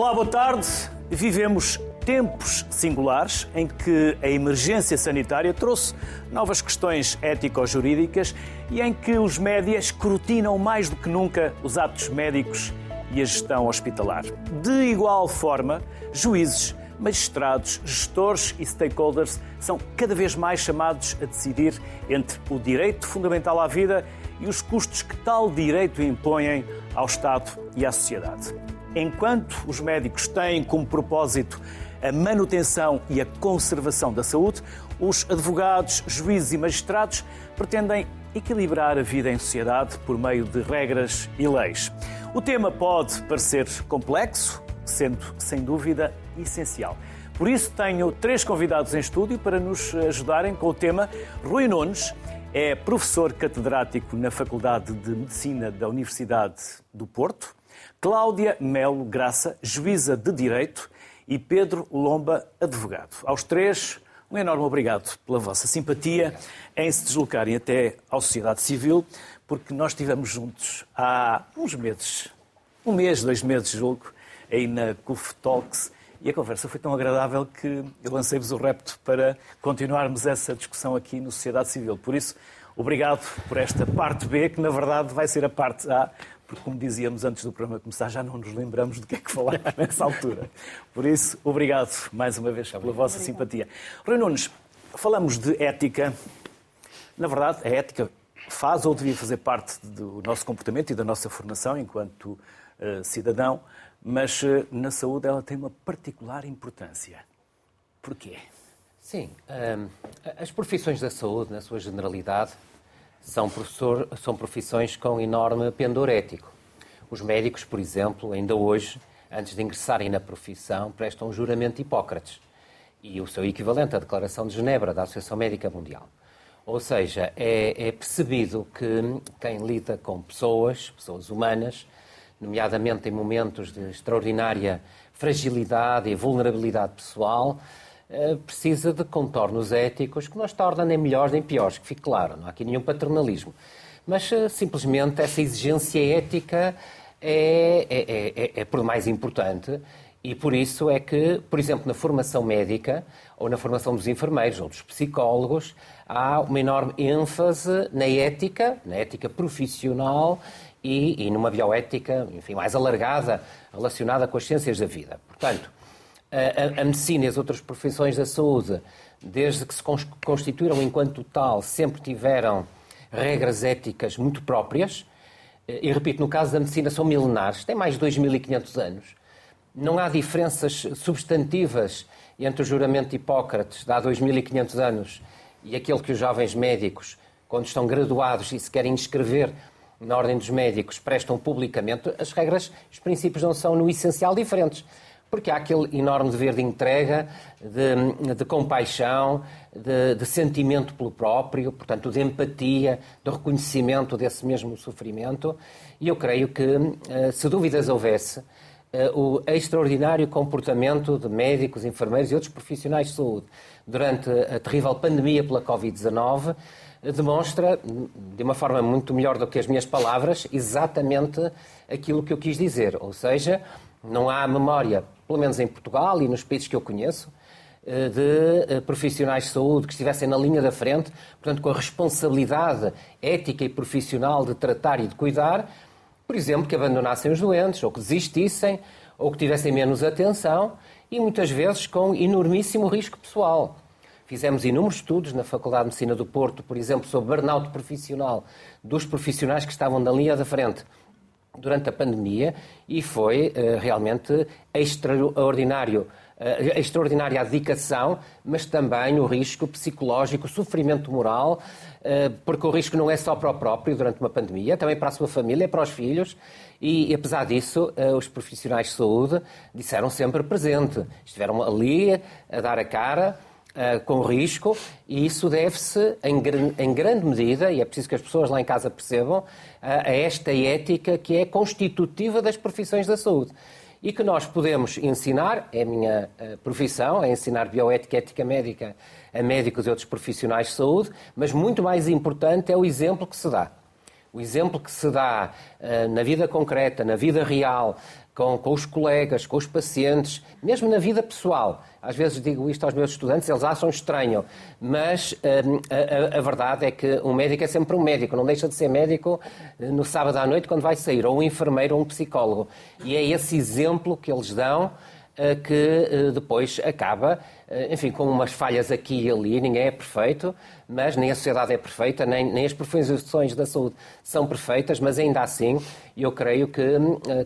Olá, boa tarde. Vivemos tempos singulares em que a emergência sanitária trouxe novas questões ético-jurídicas e em que os médias escrutinam mais do que nunca os atos médicos e a gestão hospitalar. De igual forma, juízes, magistrados, gestores e stakeholders são cada vez mais chamados a decidir entre o direito fundamental à vida e os custos que tal direito impõem ao Estado e à sociedade. Enquanto os médicos têm como propósito a manutenção e a conservação da saúde, os advogados, juízes e magistrados pretendem equilibrar a vida em sociedade por meio de regras e leis. O tema pode parecer complexo, sendo sem dúvida essencial. Por isso, tenho três convidados em estúdio para nos ajudarem com o tema. Rui Nunes é professor catedrático na Faculdade de Medicina da Universidade do Porto. Cláudia Melo Graça, juíza de Direito. E Pedro Lomba, advogado. Aos três, um enorme obrigado pela vossa simpatia em se deslocarem até à sociedade civil, porque nós estivemos juntos há uns meses, um mês, dois meses, julgo, aí na CUF Talks, e a conversa foi tão agradável que eu lancei-vos o repto para continuarmos essa discussão aqui no Sociedade Civil. Por isso, obrigado por esta parte B, que na verdade vai ser a parte A, porque, como dizíamos antes do programa começar, já não nos lembramos do que é que falar nessa altura. Por isso, obrigado mais uma vez pela vossa Obrigado. simpatia. Rui Nunes, falamos de ética. Na verdade, a ética faz ou devia fazer parte do nosso comportamento e da nossa formação enquanto uh, cidadão, mas uh, na saúde ela tem uma particular importância. Porquê? Sim, um, ehm, as profissões da saúde, na sua generalidade, são, são profissões com enorme pendor ético. Os médicos, por exemplo, ainda hoje, antes de ingressarem na profissão, prestam um juramento de Hipócrates e o seu equivalente à Declaração de Genebra da Associação Médica Mundial. Ou seja, é, é percebido que quem lida com pessoas, pessoas humanas, nomeadamente em momentos de extraordinária fragilidade e vulnerabilidade pessoal, precisa de contornos éticos que não os tornam nem melhores nem piores, que fique claro, não há aqui nenhum paternalismo. Mas eh, simplesmente essa exigência ética é, é, é, é, por mais importante e por isso é que, por exemplo, na formação médica ou na formação dos enfermeiros ou dos psicólogos, há uma enorme ênfase na ética, na ética profissional e, e numa bioética, enfim, mais alargada, relacionada com as ciências da vida. Portanto, a, a, medicina e as outras profissões da saúde, desde que se constituíram enquanto tal, sempre tiveram regras éticas muito próprias. E repito, no caso da medicina são milenares, têm mais de 2.500 anos. Não há diferenças substantivas entre o juramento de Hipócrates, de há 2.500 anos, e aquele que os jovens médicos, quando estão graduados e se querem inscrever na Ordem dos Médicos, prestam publicamente. As regras, os princípios não são, no essencial, diferentes porque há aquele enorme dever de entrega, de, de compaixão, de, de, sentimento pelo próprio, portanto, de empatia, de reconhecimento desse mesmo sofrimento. E eu creio que, eh, se dúvidas houvesse, eh, o extraordinário comportamento de médicos, enfermeiros e outros profissionais de saúde durante a terrível pandemia pela Covid-19 eh, demonstra, de uma forma muito melhor do que as minhas palavras, exatamente aquilo que eu quis dizer. Ou seja, não há memória pelo menos em Portugal e nos países que eu conheço, eh, de eh, profissionais de saúde que estivessem na linha da frente, portanto, com a responsabilidade ética e profissional de tratar e de cuidar, por exemplo, que abandonassem os doentes, ou que desistissem, ou que tivessem menos atenção, e muitas vezes com enormíssimo risco pessoal. Fizemos inúmeros estudos na Faculdade de Medicina do Porto, por exemplo, sobre burnout profissional dos profissionais que estavam na linha da frente durante a pandemia e foi uh, realmente extraordinário, extraordinária a dedicação, mas também o risco psicológico, o sofrimento moral, uh, porque o risco não é só para o próprio durante uma pandemia, também para a sua família, para os filhos. E apesar disso, os profissionais de saúde disseram sempre presente, estiveram ali a dar a cara Uh, com risco, e isso deve-se, em, em, grande medida, e é preciso que as pessoas lá em casa percebam, uh, a esta ética que é constitutiva das profissões da saúde. E que nós podemos ensinar, é a minha uh, profissão, é ensinar bioética e ética médica a médicos e outros profissionais de saúde, mas muito mais importante é o exemplo que se dá. O exemplo que se dá na vida concreta, na vida real, com, com os colegas, com os pacientes, mesmo na vida pessoal. Às vezes digo isto aos meus estudantes, eles acham estranho, mas hum, a, a, verdade é que um médico é sempre um médico, não deixa de ser médico eh, no sábado à noite quando vai sair, ou um enfermeiro ou um psicólogo. E é esse exemplo que eles dão eh, que eh, depois acaba, eh, enfim, com umas falhas aqui e ali, ninguém é perfeito, mas nem a sociedade é perfeita, nem, nem as profissões da saúde são perfeitas, mas ainda assim eu creio que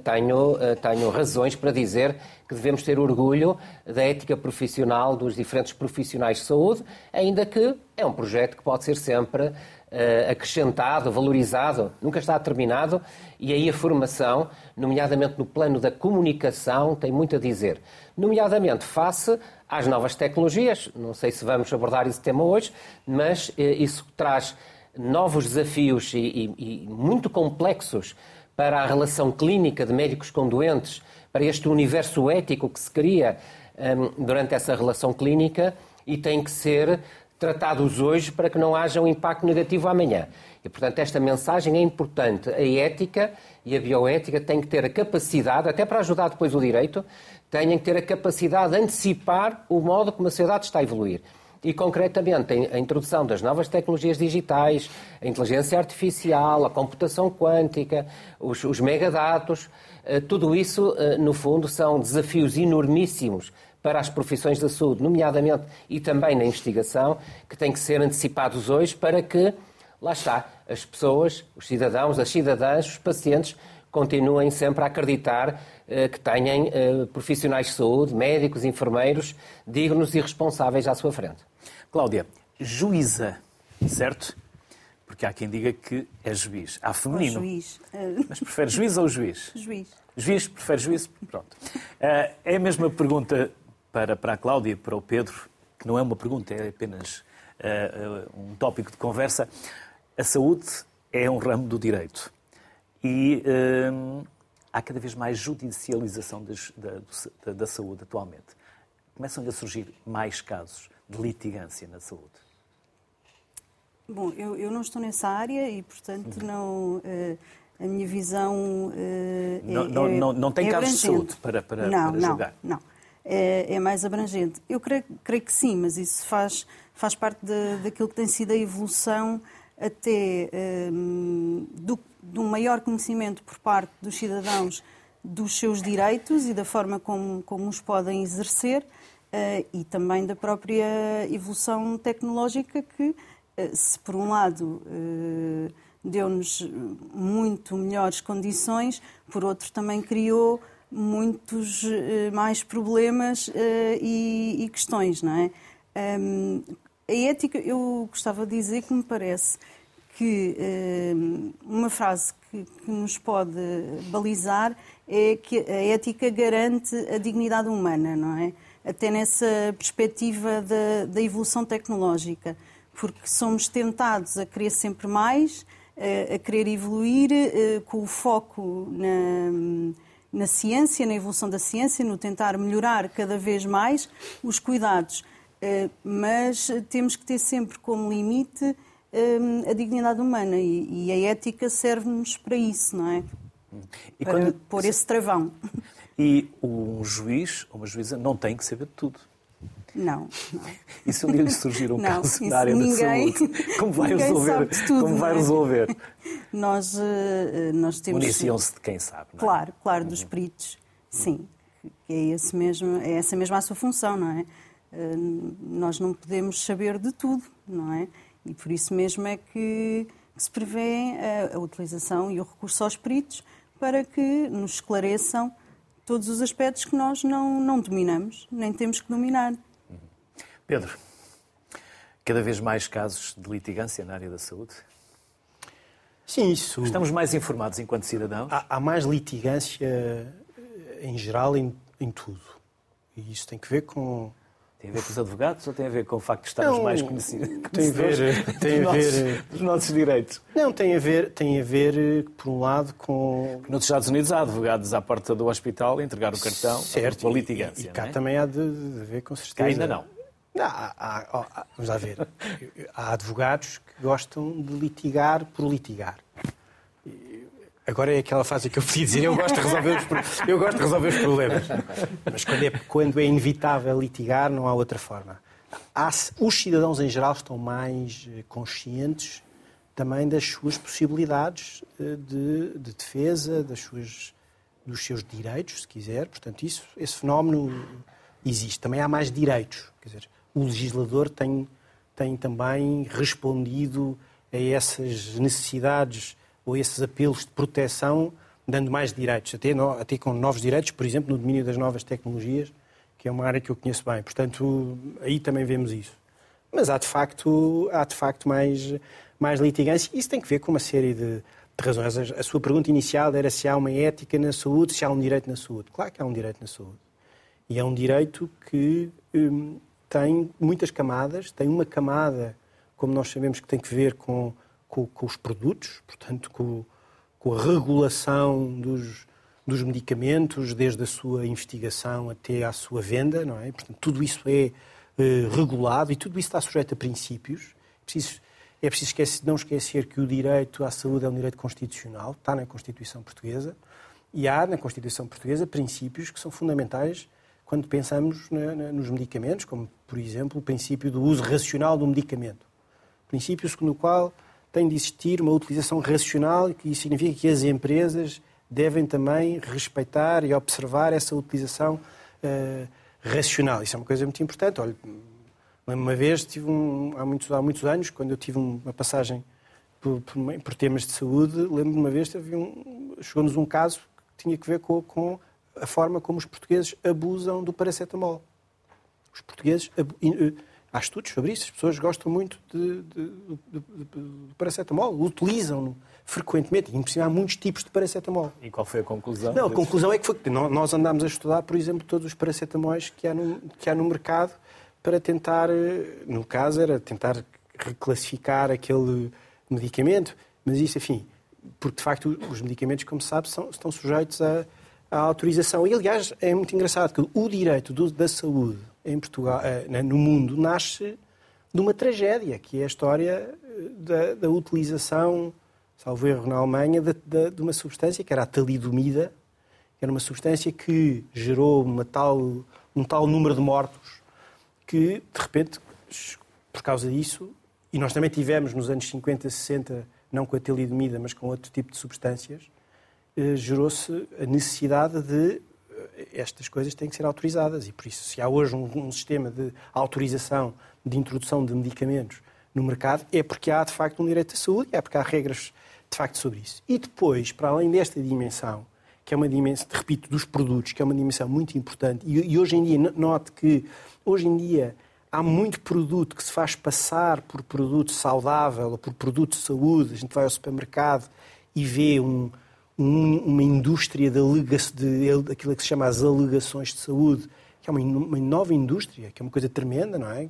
tenho, tenho razões para dizer que devemos ter orgulho da ética profissional dos diferentes profissionais de saúde, ainda que é um projeto que pode ser sempre uh, acrescentado, valorizado, nunca está terminado, e aí a formação, nomeadamente no plano da comunicação, tem muito a dizer. Nomeadamente face às novas tecnologias, não sei se vamos abordar esse tema hoje, mas uh, isso traz novos desafios e, e, e muito complexos para a relação clínica de médicos com doentes, para este universo ético que se cria um, durante essa relação clínica e tem que ser tratados hoje para que não haja um impacto negativo amanhã. E, portanto, esta mensagem é importante. A ética e a bioética têm que ter a capacidade, até para ajudar depois o direito, têm que ter a capacidade de antecipar o modo como a sociedade está a evoluir. E, concretamente, a introdução das novas tecnologias digitais, a inteligência artificial, a computação quântica, os, os megadados, eh, tudo isso, eh, no fundo, são desafios enormíssimos para as profissões da saúde, nomeadamente e também na investigação, que têm que ser antecipados hoje para que, lá está, as pessoas, os cidadãos, as cidadãs, os pacientes continuem sempre a acreditar eh, que tenham eh, profissionais de saúde, médicos, enfermeiros, dignos e responsáveis à sua frente. Cláudia, juíza, certo? Porque há quem diga que é juiz. Há feminino. juiz. Mas prefere juiz ou juiz? Juiz. Juiz, prefere juiz? Pronto. Eh, é a mesma pergunta para, para a Cláudia e para o Pedro, que não é uma pergunta, é apenas uh, um tópico de conversa. A saúde é um ramo do direito e uh, há cada vez mais judicialização das, da, da, da saúde atualmente. Começam a surgir mais casos de litigância na saúde. Bom, eu, eu não estou nessa área e, portanto, uhum. não. Uh, a minha visão uh, não, é, não, não, não tem é casos de saúde para, para, não, para julgar? Não, não é, é mais abrangente. Eu creio, creio, que sim, mas isso faz, faz parte de, daquilo que tem sido a evolução até um, do, de um maior conhecimento por parte dos cidadãos dos seus direitos e da forma como, como os podem exercer uh, e também da própria evolução tecnológica que, uh, se por um lado uh, deu-nos muito melhores condições, por outro também criou muitos mais problemas e, e, questões, não é? Um, a ética, eu gostava de dizer que me parece que um, uma frase que, que, nos pode balizar é que a ética garante a dignidade humana, não é? Até nessa perspectiva da, da evolução tecnológica, porque somos tentados a querer sempre mais, a, a querer evoluir uh, com o foco na na ciência, na evolução da ciência, no tentar melhorar cada vez mais os cuidados. Eh, mas temos que ter sempre como limite eh, a dignidade humana e a ética serve-nos para isso, não é? E para quando... pôr esse travão. E um juiz ou uma juíza não tem que saber de tudo. Não, não. E se um dia lhe surgir um não, caso na área ninguém, da saúde, como vai resolver? Tudo, como vai é? resolver? Nós, eh, nós temos... Municiam-se de quem sabe, não é? Claro, claro, dos peritos, sim. É, esse mesmo, é essa mesma a sua função, não é? Eh, nós não podemos saber de tudo, não é? E por isso mesmo é que se prevê a, a utilização e o recurso aos peritos para que nos esclareçam todos os aspectos que nós não, não dominamos, nem temos que dominar. Pedro, cada vez mais casos de litigância na área da saúde? Sim, isso. Estamos mais informados enquanto cidadãos? Há, há mais litigância em geral em, em, tudo. E isso tem que ver com. Tem a ver com os advogados ou tem a ver com o facto de estarmos não, mais conhecidos? Tem a ver, tem a ver nossos, dos nossos direitos. Não, tem a ver, tem a ver, por um lado, com. Nos Estados Unidos há advogados à porta do hospital a entregar o cartão certo, para a litigância. E, e cá é? também há de, de haver, com certeza. Cá ainda não. Não, há, há, há, vamos lá ver. Há advogados que gostam de litigar por litigar. Agora é aquela fase que eu podia dizer, eu gosto de resolver os, eu gosto de resolver os problemas. Mas quando é, quando é inevitável litigar, não há outra forma. Há, os cidadãos em geral estão mais eh, conscientes também das suas possibilidades eh, de, de defesa, das suas, dos seus direitos, se quiser. Portanto, isso, esse fenómeno existe. Também há mais direitos. Quer dizer, o legislador tem, tem também respondido a essas necessidades ou esses apelos de proteção, dando mais direitos, até, no, até com novos direitos, por exemplo, no domínio das novas tecnologias, que é uma área que eu conheço bem. Portanto, aí também vemos isso. Mas há de facto, há de facto mais, mais litigância. Isso tem que ver com uma série de, de razões. A sua pergunta inicial era se há uma ética na saúde, se há um direito na saúde. Claro que há um direito na saúde. E é um direito que hum, tem muitas camadas. Tem uma camada, como nós sabemos, que tem que ver com com, com os produtos, portanto, com, com a regulação dos, dos medicamentos, desde a sua investigação até à sua venda, não é? Portanto, tudo isso é uh, regulado e tudo isso está sujeito a princípios. É preciso, é preciso esquecer, não esquecer que o direito à saúde é um direito constitucional, está na Constituição Portuguesa, e há na Constituição Portuguesa princípios que são fundamentais quando pensamos na, na, nos medicamentos, como, por exemplo, o princípio do uso racional do medicamento. Princípios no qual tem de existir uma utilização racional, e isso significa que as empresas devem também respeitar e observar essa utilização uh, racional. Isso é uma coisa muito importante. Olha, uma vez, tive um, há, muitos, há muitos anos, quando eu tive uma passagem por, por, por temas de saúde, lembro de uma vez, um, chegou-nos um caso que tinha que ver com, com a forma como os portugueses abusam do paracetamol. Os portugueses Há estudos sobre isso, as pessoas gostam muito de, de, de, de paracetamol, utilizam-no frequentemente, e há muitos tipos de paracetamol. E qual foi a conclusão? Não, a conclusão é que foi, nós andámos a estudar, por exemplo, todos os paracetamóis que há no, que há no mercado para tentar, eh, no caso era tentar reclassificar aquele medicamento, mas isso, enfim, porque de facto os medicamentos, como se sabe, são, estão sujeitos à, à autorização. E aliás, é muito engraçado que o direito do, da saúde em Portugal, eh, no mundo, nasce de uma tragédia, que é a história eh, da, da utilização, salvo erro na Alemanha, de, de, de, uma substância que era a talidomida, que era uma substância que gerou uma tal, um tal número de mortos que, de repente, por causa disso, e nós também tivemos nos anos 50, 60, não com a talidomida, mas com outro tipo de substâncias, eh, gerou-se a necessidade de estas coisas têm que ser autorizadas e por isso se há hoje um, um, sistema de autorização de introdução de medicamentos no mercado é porque há de facto um direito à saúde é porque há regras de facto sobre isso. E depois, para além desta dimensão, que é uma dimensão, repito, dos produtos, que é uma dimensão muito importante, e, e hoje em dia, note que hoje em dia há muito produto que se faz passar por produto saudável ou por produto de saúde. A gente vai ao supermercado e vê um, um, uma indústria de, de, daquilo que se chama as alegações de saúde, que é uma, uma, nova indústria, que é uma coisa tremenda, não é?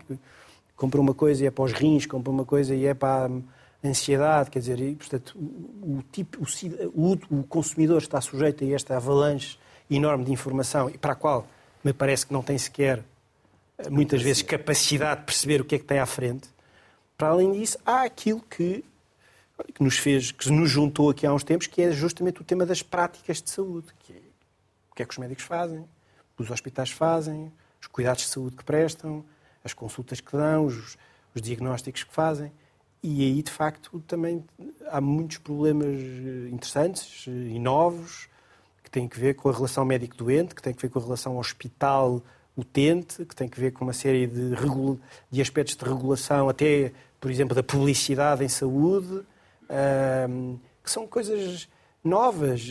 Compra uma coisa e é para os rins, compra uma coisa e é para a ansiedade, quer dizer, e, portanto, o, tipo, o, o, consumidor está sujeito a esta avalanche enorme de informação e para a qual me parece que não tem sequer, muitas vezes, capacidade de perceber o que é que tem à frente. Para além disso, há aquilo que que nos fez, que nos juntou aqui há uns tempos, que é justamente o tema das práticas de saúde. Que é, o que é que os médicos fazem, os hospitais fazem, os cuidados de saúde que prestam, as consultas que dão, os, os diagnósticos que fazem. E aí, de facto, também há muitos problemas eh, interessantes e novos que têm que ver com a relação médico-doente, que têm que ver com a relação hospital-utente, que têm que ver com uma série de, de aspectos de regulação, até, por exemplo, da publicidade em saúde, que são coisas novas.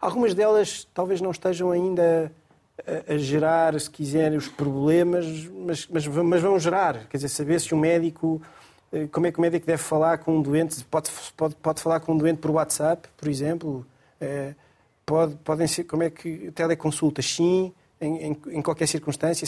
Algumas delas talvez não estejam ainda a, gerar, se quiserem, os problemas, mas, mas, mas vão gerar. Quer dizer, saber se um médico eh, como é que o médico deve falar com um doente? Pode, pode, pode falar com um doente por WhatsApp, por exemplo? É, pode, podem ser, como é que, teleconsultas? Sim, em, em, em qualquer circunstância.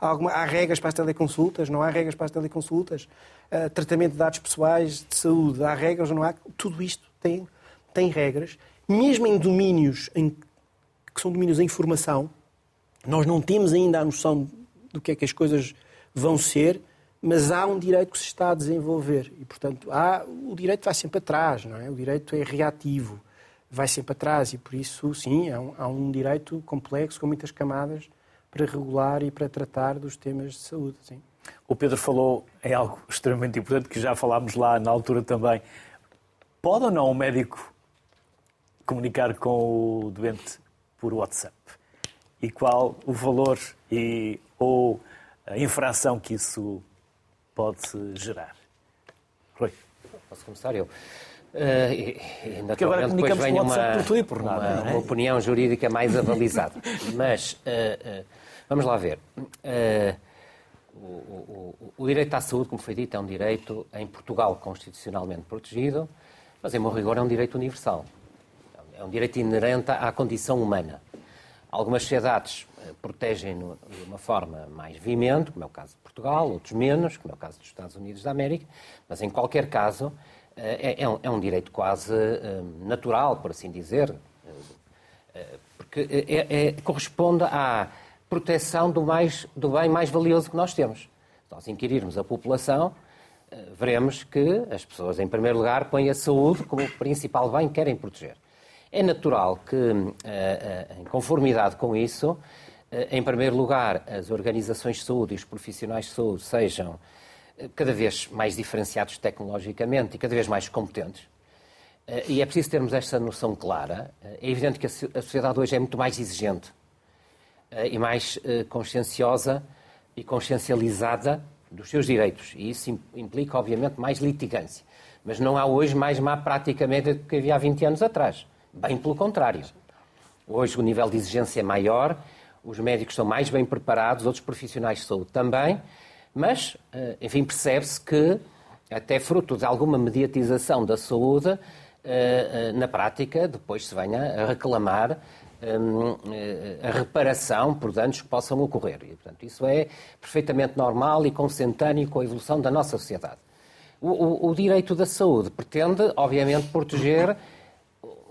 Há, alguma, há regras para as teleconsultas? Não há regras para as teleconsultas? Uh, tratamento de dados pessoais, de saúde, há regras ou não há? Tudo isto tem, tem regras. Mesmo em domínios em, que são domínios em formação, nós não temos ainda a noção do que é que as coisas vão ser, mas há um direito que se está a desenvolver. E, portanto, há, o direito vai sempre atrás, não é? O direito é reativo. Vai sempre atrás e por isso, sim, há um, há um direito complexo com muitas camadas para regular e para tratar dos temas de saúde. Sim. O Pedro falou em algo extremamente importante que já falámos lá na altura também. Pode ou não o médico comunicar com o doente por WhatsApp? E qual o valor e, ou a infração que isso pode gerar? Rui. Posso começar eu? Uh, e, e, Porque agora depois venha uma, por tudo por nada. Uma, é? uma opinião jurídica mais avalizada. Mas, uh, uh, vamos lá ver. O, o, o, direito à saúde, como foi dito, é um direito em Portugal constitucionalmente protegido, mas em bom rigor é um direito universal. É um direito inerente à condição humana. Algumas sociedades protegem-no de uma forma mais veemente, como é o caso de Portugal, outros menos, como é o caso dos Estados Unidos da América, mas em qualquer caso é, é, um, é um, direito quase um, natural, por assim dizer, porque é, é, corresponde à proteção do, mais, do bem mais valioso que nós temos. Se nós inquirirmos a população, veremos que as pessoas, em primeiro lugar, põem a saúde como o principal bem que querem proteger. É natural que, em conformidade com isso, em primeiro lugar, as organizações de saúde e os profissionais de saúde sejam cada vez mais diferenciados tecnologicamente e cada vez mais competentes. Eh, e é preciso termos esta noção clara. Eh, é evidente que a sociedade hoje é muito mais exigente eh, e mais conscienciosa e consciencializada dos seus direitos. E isso implica, obviamente, mais litigância. Mas não há hoje mais má prática média do que havia há 20 anos atrás. Bem pelo contrário. Hoje o nível de exigência é maior, os médicos estão mais bem preparados, outros profissionais de saúde também, mas, eh, enfim, percebe-se que, até fruto de alguma mediatização da saúde, eh, eh, na prática, depois se venha a reclamar a reparação por danos que possam ocorrer. E, portanto, isso é perfeitamente normal e consentâneo com a evolução da nossa sociedade. O, o, o direito da saúde pretende, obviamente, proteger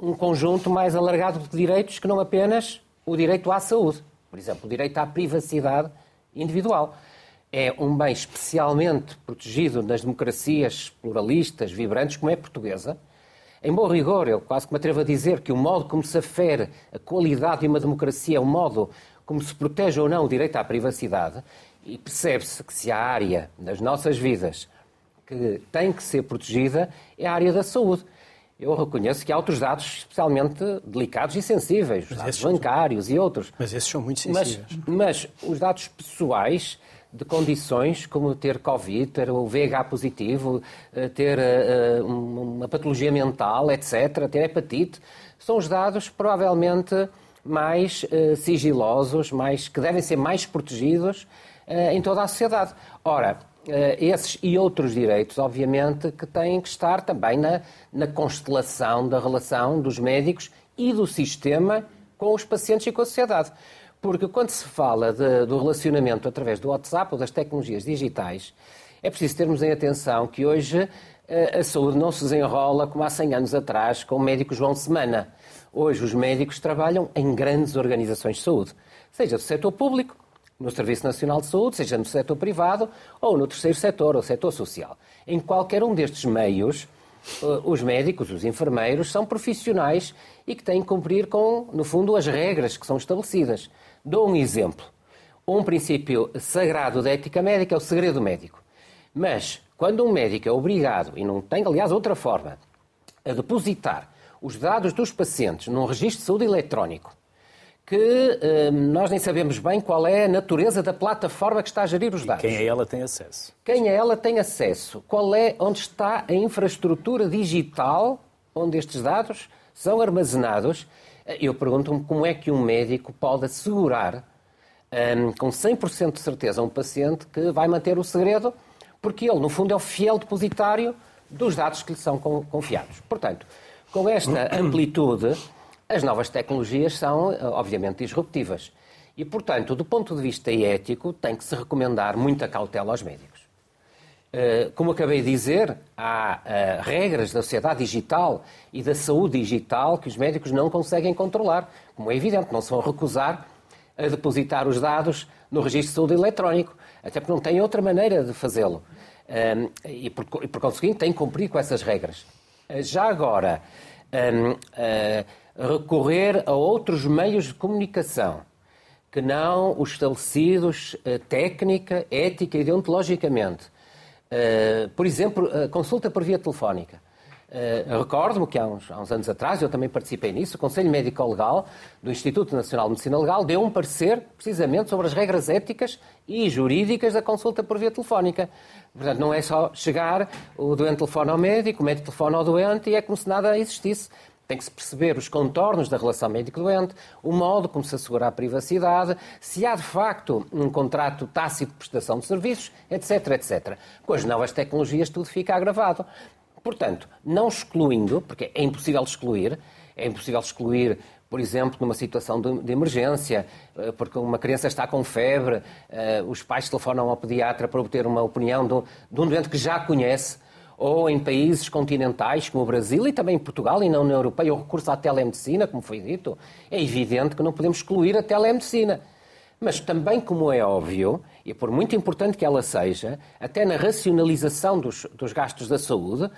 um conjunto mais alargado de direitos que não apenas o direito à saúde. Por exemplo, o direito à privacidade individual é um bem especialmente protegido nas democracias pluralistas, vibrantes, como é a portuguesa. Em bom rigor, eu quase que me atrevo a dizer que o modo como se afere a qualidade de uma democracia é o modo como se protege ou não o direito à privacidade, e percebe-se que se há área das nossas vidas que tem que ser protegida é a área da saúde. Eu reconheço que há outros dados especialmente delicados e sensíveis, os dados bancários são... e outros. Mas esses são muito sensíveis. Mas, mas os dados pessoais de condições como ter Covid, ter o VH positivo, eh, ter uh, uma patologia mental, etc., ter hepatite, são os dados provavelmente mais sigilosos, mais, que devem ser mais protegidos em toda a sociedade. Ora, esses e outros direitos, obviamente, que têm que estar também na, na constelação da relação dos médicos e do sistema com os pacientes e com a sociedade. Porque quando se fala de, do relacionamento através do WhatsApp ou das tecnologias digitais, é preciso termos em atenção que hoje eh, a saúde não se desenrola como há 100 anos atrás com o médico João Semana. Hoje os médicos trabalham em grandes organizações de saúde, seja do setor público, no Serviço Nacional de Saúde, seja no setor privado ou no terceiro setor, ou setor social. Em qualquer um destes meios, os médicos, os enfermeiros, são profissionais e que têm que cumprir com, no fundo, as regras que são estabelecidas. Dou um exemplo. Um princípio sagrado da ética médica é o segredo médico. Mas, quando um médico é obrigado, e não tem, aliás, outra forma, a depositar os dados dos pacientes num registro de saúde eletrónico, que hum, nós nem sabemos bem qual é a natureza da plataforma que está a gerir os dados. quem a ela tem acesso. Quem a ela tem acesso. Qual é, onde está a infraestrutura digital onde estes dados são armazenados eu pergunto-me como é que um médico pode assegurar um, com 100% de certeza a um paciente que vai manter o segredo, porque ele, no fundo, é o fiel depositário dos dados que lhe são confiados. Portanto, com esta amplitude, as novas tecnologias são, obviamente, disruptivas. E, portanto, do ponto de vista ético, tem que se recomendar muita cautela aos médicos. Eh, como acabei de dizer, há eh, regras da sociedade digital e da saúde digital que os médicos não conseguem controlar. Como é evidente, não se vão recusar a depositar os dados no registro de saúde eletrónico, até porque não têm outra maneira de fazê-lo. Eh, e, por, conseguinte, têm que cumprir com essas regras. Já agora, recorrer a outros meios de comunicação que não os estabelecidos uh, técnica, ética e deontologicamente. Uh, por exemplo, consulta por via telefónica. Uh, Recordo-me que há uns, há uns, anos atrás, eu também participei nisso, o Conselho Médico-Legal do Instituto Nacional de Medicina Legal deu um parecer precisamente sobre as regras éticas e jurídicas da consulta por via telefónica. Portanto, não é só chegar, o doente telefona ao médico, o médico telefona ao doente e é como se nada existisse. Tem que se perceber os contornos da relação médico-doente, o modo como se assegura a privacidade, se há de facto um contrato tácito de prestação de serviços, etc, etc. Com as novas tecnologias tudo fica agravado. Portanto, não excluindo, porque é impossível excluir, é impossível excluir, por exemplo, numa situação de, emergência, eh, porque uma criança está com febre, eh, os pais telefonam ao pediatra para obter uma opinião de um doente que já conhece, ou em países continentais como o Brasil e também Portugal e na União Europeia, o recurso à telemedicina, como foi dito, é evidente que não podemos excluir a telemedicina. Mas também, como é óbvio, e por muito importante que ela seja, até na racionalização dos, dos gastos da saúde,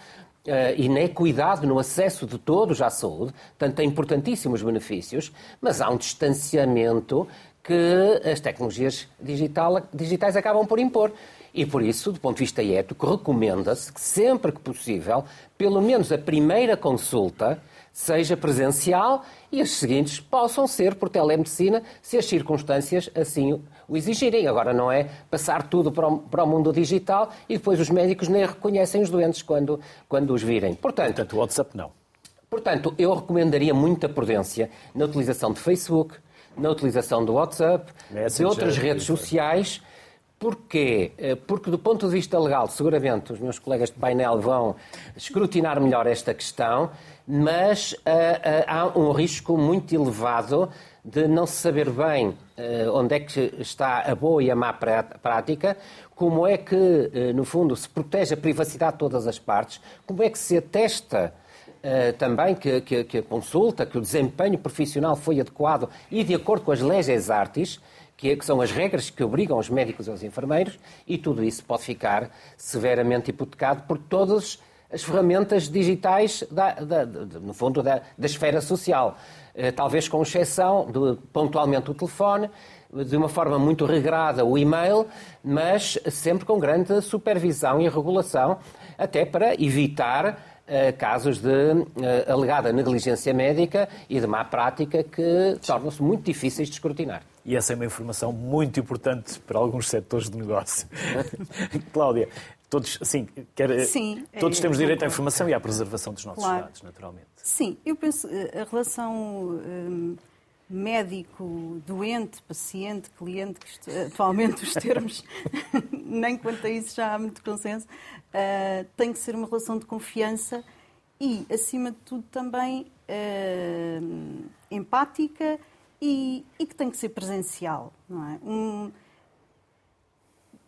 Uh, e na equidade no acesso de todos à saúde, portanto, tem importantíssimos benefícios, mas há um distanciamento que as tecnologias digital, digitais acabam por impor. E por isso, do ponto de vista ético, recomenda-se que sempre que possível, pelo menos a primeira consulta seja presencial e as seguintes possam ser por telemedicina, se as circunstâncias assim o exigirem. Agora não é passar tudo para o, para o mundo digital e depois os médicos nem reconhecem os doentes quando, quando os virem. Portanto, Portanto o WhatsApp não. Portanto, eu recomendaria muita prudência na utilização de Facebook, na utilização do WhatsApp, Messenger, de outras redes sociais. Porquê? Eh, porque, do ponto de vista legal, seguramente os meus colegas de painel vão escrutinar melhor esta questão mas uh, uh, há um risco muito elevado de não se saber bem uh, onde é que está a boa e a má prática, como é que, no fundo, se protege a privacidade de todas as partes, como é que se atesta também que, que, que, a consulta, que o desempenho profissional foi adequado e de acordo com as leis artes, que, que são as regras que obrigam os médicos e os enfermeiros, e tudo isso pode ficar severamente hipotecado por todos as ferramentas digitais, da, da, de, no fundo, da, da esfera social. Eh, talvez com exceção de pontualmente o telefone, de uma forma muito regrada o e-mail, mas sempre com grande supervisão e regulação, até para evitar casos de uh, alegada negligência médica e de má prática que tornam-se muito difíceis de escrutinar. E essa é uma informação muito importante para alguns setores de negócio. Cláudia, todos, assim, quer, Sim, todos é, temos direito à informação e à preservação dos nossos claro. dados, naturalmente. Sim, eu penso eh, a relação um, médico-doente, paciente, cliente, que atualmente os termos, nem quanto a isso já há muito consenso, uh, tem que ser uma relação de confiança e, acima de tudo, também uh, empática e, e, que tem que ser presencial. É? Um,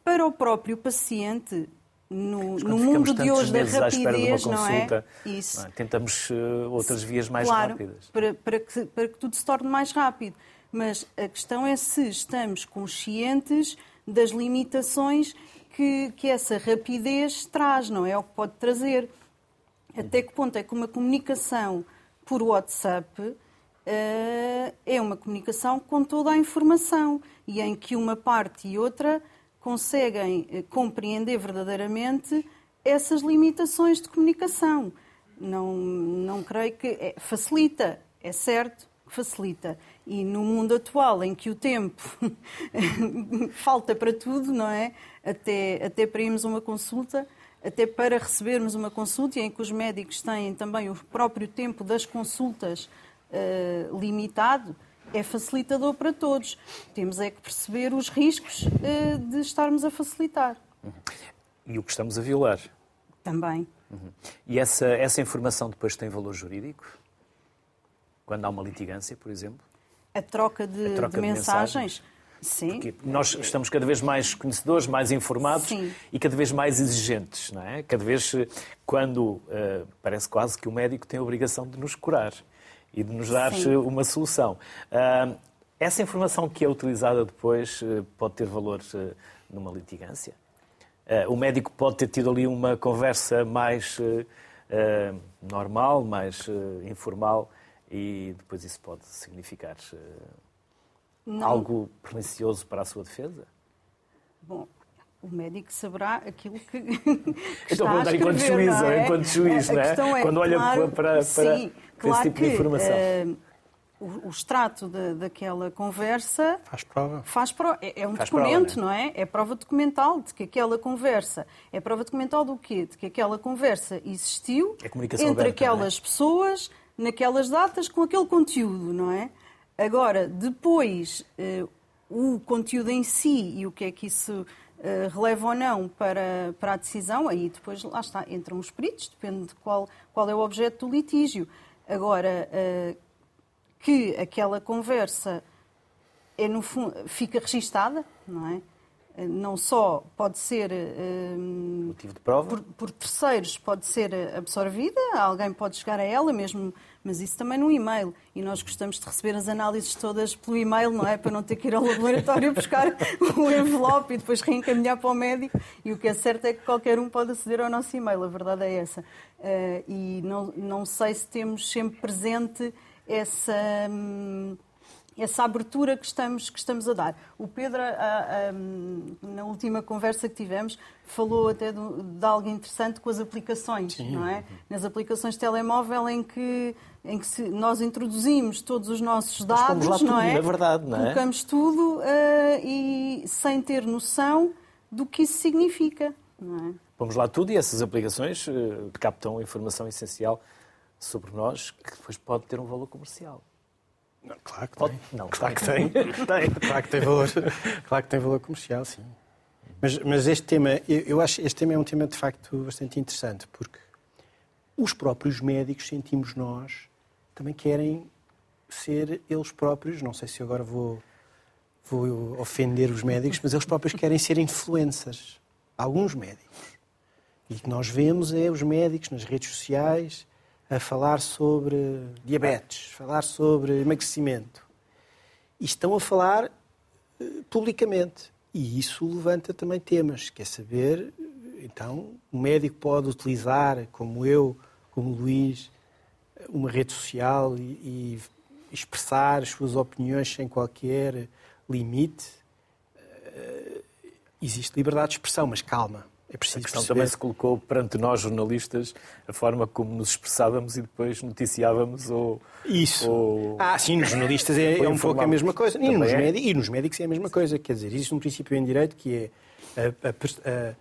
para o próprio paciente, no, no mundo de hoje da rapidez, não é? Isso. Não é? Tentamos uh, outras vias mais claro, rápidas. Para, para, que, para que tudo se torne mais rápido. Mas a questão é se estamos conscientes das limitações que, que essa rapidez traz, não é? O que pode trazer. Até que ponto é que uma comunicação por WhatsApp uh, é uma comunicação com toda a informação e em que uma parte e outra conseguem eh, compreender verdadeiramente essas limitações de comunicação. Não, não creio que. É, facilita, é certo facilita. E no mundo atual, em que o tempo falta para tudo, não é? Até, até para irmos uma consulta, até para recebermos uma consulta, em que os médicos têm também o próprio tempo das consultas uh, limitado, é facilitador para todos. Temos é que perceber os riscos uh, de estarmos a facilitar. Uhum. E o que estamos a violar. Também. Uhum. E essa, essa informação depois tem valor jurídico? Quando há uma litigância, por exemplo? A troca de, a troca de, de mensagens? mensagens? Sim. Porque nós estamos cada vez mais conhecedores, mais informados Sim. e cada vez mais exigentes, não é? Cada vez eh, quando uh, parece quase que o médico tem a obrigação de nos curar e de nos dar Sim. uma solução. Uh, essa informação que é utilizada depois uh, pode ter valor uh, numa litigância? o médico pode ter tido ali uma conversa mais uh, normal, mais uh, informal, e depois isso pode significar uh, algo pernicioso para a sua defesa? Bom, o médico saberá aquilo que, que então, está a escrever, enquanto juiz, não é? enquanto juiz, não é? é? Quando olha claro, para, para, sim, para claro esse tipo que, de informação. Uh, o, o, extrato de, daquela conversa faz prova. Faz pro, é, é, um faz documento, prova, não é? É prova documental de que aquela conversa. É prova documental do quê? De que aquela conversa existiu é entre aberta, aquelas é? pessoas, naquelas datas, com aquele conteúdo, não é? Agora, depois, uh, o conteúdo em si e o que é que isso Uh, releva ou não para, para a decisão, aí depois lá está, entram os peritos, depende de qual, qual é o objeto do litígio. Agora, uh, que aquela conversa é no fundo, fica registada, não é? Não só pode ser um, motivo de prova por, por, terceiros, pode ser absorvida, alguém pode chegar a ela mesmo, mas isso também no e-mail. E nós gostamos de receber as análises todas pelo e-mail, não é? Para não ter que ir ao laboratório buscar o envelope e depois reencaminhar para o médico. E o que é certo é que qualquer um pode aceder ao nosso e-mail, a verdade é essa. Uh, e não, não sei se temos sempre presente essa, hum, essa abertura que estamos, que estamos a dar. O Pedro, a, a, na última conversa que tivemos, falou até de, de algo interessante com as aplicações, Sim. não é? Nas aplicações de telemóvel em que, em que nós introduzimos todos os nossos dados, lá tudo, não é? Na verdade, não é? Colocamos tudo uh, e sem ter noção do que isso significa, não é? Vamos lá tudo e essas aplicações uh, captam informação essencial sobre nós que depois pode ter um valor comercial. Não, claro que pode... tem. Não, claro que tem. tem. Claro que tem valor. Claro que tem valor comercial, sim. Mas, mas este tema, eu, eu acho este tema é um tema de facto bastante interessante, porque os próprios médicos sentimos nós também querem ser eles próprios, não sei se agora vou, vou ofender os médicos, mas eles próprios querem ser influencers. Alguns médicos. E o que nós vemos é os médicos nas redes sociais a falar sobre diabetes, falar sobre emagrecimento. E estão a falar uh, publicamente. E isso levanta também temas. Quer saber, então, o médico pode utilizar, como eu, como o Luís, uma rede social e, e expressar as suas opiniões sem qualquer limite. Uh, existe liberdade de expressão, mas calma é preciso a questão perceber... também se colocou perante nós, jornalistas, a forma como nos expressávamos e depois noticiávamos ou... Isso. Ou... Ah, sim, nos jornalistas é, é um pouco a mesma coisa. E nos, é. médicos, e nos, médicos é a mesma coisa. Quer dizer, existe um princípio em direito que é a, a, a,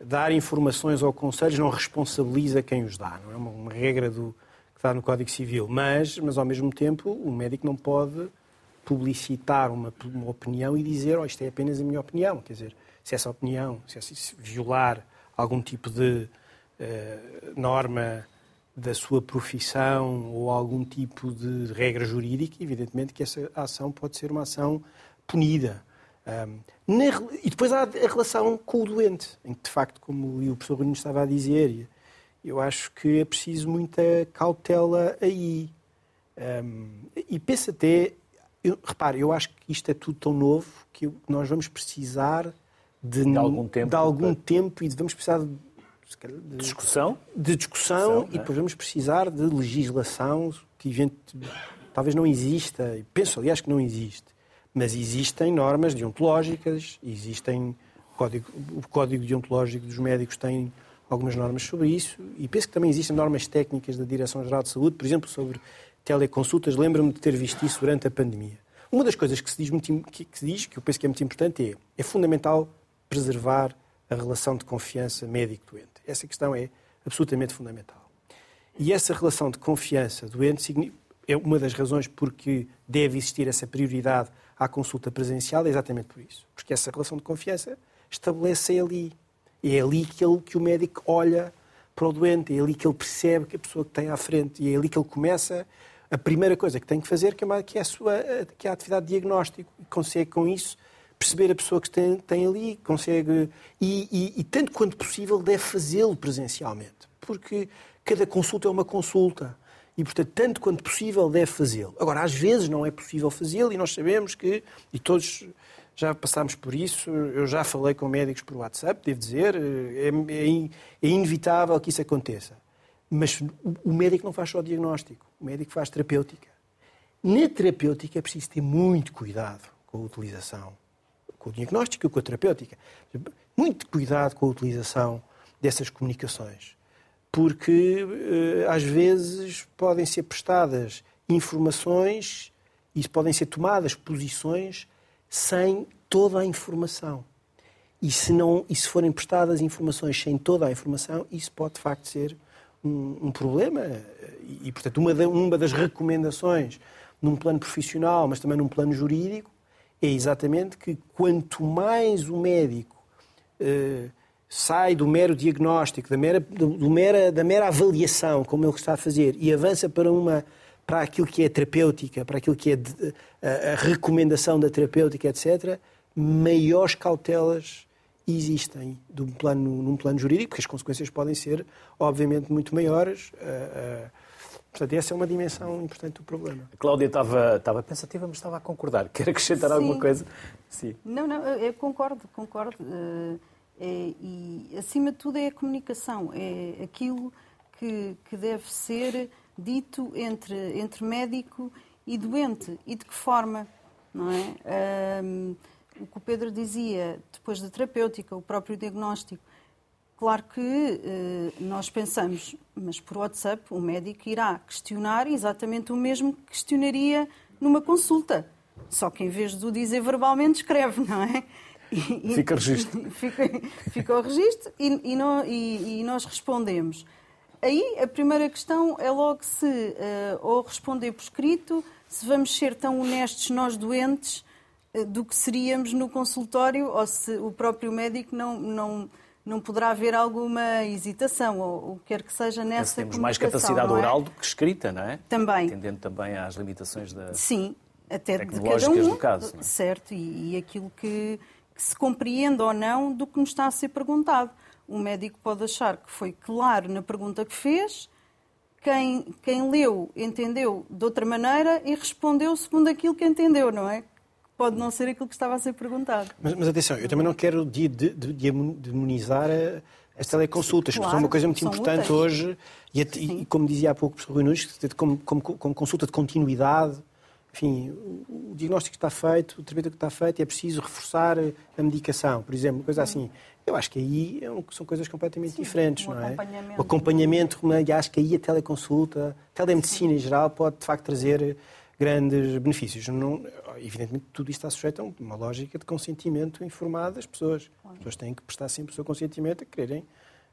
dar informações ou conselhos não responsabiliza quem os dá. Não é uma, uma regra do, está no Código Civil. Mas, mas, ao mesmo tempo, o médico não pode publicitar uma, uma opinião e dizer oh, isto é apenas a minha opinião. Quer dizer, se essa opinião, se, se violar algum tipo de uh, norma da sua profissão ou algum tipo de regra jurídica, evidentemente que essa ação pode ser uma ação punida. Um, na, e depois há a relação com o doente, em que, de facto, como o professor Bruno estava a dizer, eu acho que é preciso muita cautela aí. Um, e penso até, eu, repare, eu acho que isto é tudo tão novo que nós vamos precisar de, de algum tempo, de algum tempo e vamos precisar de, de discussão, de discussão, e é? depois vamos precisar de legislação que event... talvez não exista, penso aliás que não existe, mas existem normas deontológicas, existem o código, o código deontológico dos médicos tem algumas normas sobre isso e penso que também existem normas técnicas da Direção-Geral de Saúde, por exemplo, sobre teleconsultas. Lembro-me de ter visto isso durante a pandemia. Uma das coisas que se diz, muito, que, se diz, que eu penso que é muito importante, é é fundamental preservar a relação de confiança médico-doente. Essa questão é absolutamente fundamental. E essa relação de confiança doente é uma das razões porque deve existir essa prioridade à consulta presencial, é exatamente por isso. Porque essa relação de confiança estabelece ali. É ali que, ele, que o médico olha para o doente, é ali que ele percebe que a pessoa que tem à frente, e é ali que ele começa a primeira coisa que tem que fazer, que é, que é, a, sua, que é a atividade de diagnóstico, e consegue com isso perceber a pessoa que tem, tem ali, consegue. E, e, e tanto quanto possível, deve fazê-lo presencialmente. Porque cada consulta é uma consulta. E, portanto, tanto quanto possível, deve fazê-lo. Agora, às vezes não é possível fazê-lo e nós sabemos que, e todos já passámos por isso, eu já falei com médicos por WhatsApp, devo dizer, é, é, é inevitável que isso aconteça. Mas o médico não faz só diagnóstico, o médico faz terapêutica. Na terapêutica é preciso ter muito cuidado com a utilização, com o diagnóstico e com a terapêutica. Muito cuidado com a utilização dessas comunicações, porque eh, às vezes podem ser prestadas informações e podem ser tomadas posições sem toda a informação. E se, não, e se forem prestadas informações sem toda a informação, isso pode de facto ser um, um problema. E, portanto, uma, da, uma das recomendações num plano profissional, mas também num plano jurídico, é exatamente que quanto mais o médico eh, sai do mero diagnóstico, da mera, do mera, da mera avaliação, como ele está a fazer, e avança para uma para aquilo que é terapêutica, para aquilo que é de, a, a, recomendação da terapêutica, etc., maiores cautelas existem num plano, num plano jurídico, porque as consequências podem ser, obviamente, muito maiores. Uh, uh, Portanto, essa é uma dimensão importante do problema. A Cláudia estava, estava pensativa, mas estava a concordar. Quer acrescentar Sim. alguma coisa? Sim. Não, não, eu concordo, concordo. Uh, é, e, acima de tudo, é a comunicação. É aquilo que, que deve ser dito entre, entre médico e doente. E de que forma, não é? Um, o que o Pedro dizia, depois da terapêutica, o próprio diagnóstico, Claro que eh, nós pensamos, mas por WhatsApp o médico irá questionar exatamente o mesmo que questionaria numa consulta. Só que em vez de o dizer verbalmente, escreve, não é? E, fica registro. Fica, fica o registro e, e, não, e, e, nós respondemos. Aí a primeira questão é logo se, uh, ou responder por escrito, se vamos ser tão honestos nós doentes uh, do que seríamos no consultório, ou se o próprio médico não, não não poderá haver alguma hesitação ou o que quer que seja nessa Temos mais capacidade é? oral do que escrita, não é? Também. Atendendo também às limitações da Sim, até de cada um, do caso. É? Certo, e, e aquilo que, que, se compreende ou não do que nos está a ser perguntado. O médico pode achar que foi claro na pergunta que fez, quem, quem leu entendeu de outra maneira e respondeu segundo aquilo que entendeu, não é? pode não ser aquilo que estava a ser perguntado. Mas, mas atenção, eu também não quero de, de, de, demonizar as teleconsultas, claro, que são uma coisa muito importante úteis. hoje, e, e, como dizia há pouco o professor Rui Nunes, como, como, como, consulta de continuidade, enfim, o, diagnóstico está feito, o tratamento está feito, e é preciso reforçar a medicação, por exemplo, uma coisa assim. Eu acho que aí é são coisas completamente Sim, diferentes, um não é? O acompanhamento, e acho que aí a teleconsulta, a telemedicina Sim. em geral, pode de facto trazer grandes benefícios. Não, evidentemente, tudo isto está sujeito a uma lógica de consentimento informado das pessoas. As pessoas têm que prestar sempre o seu consentimento a quererem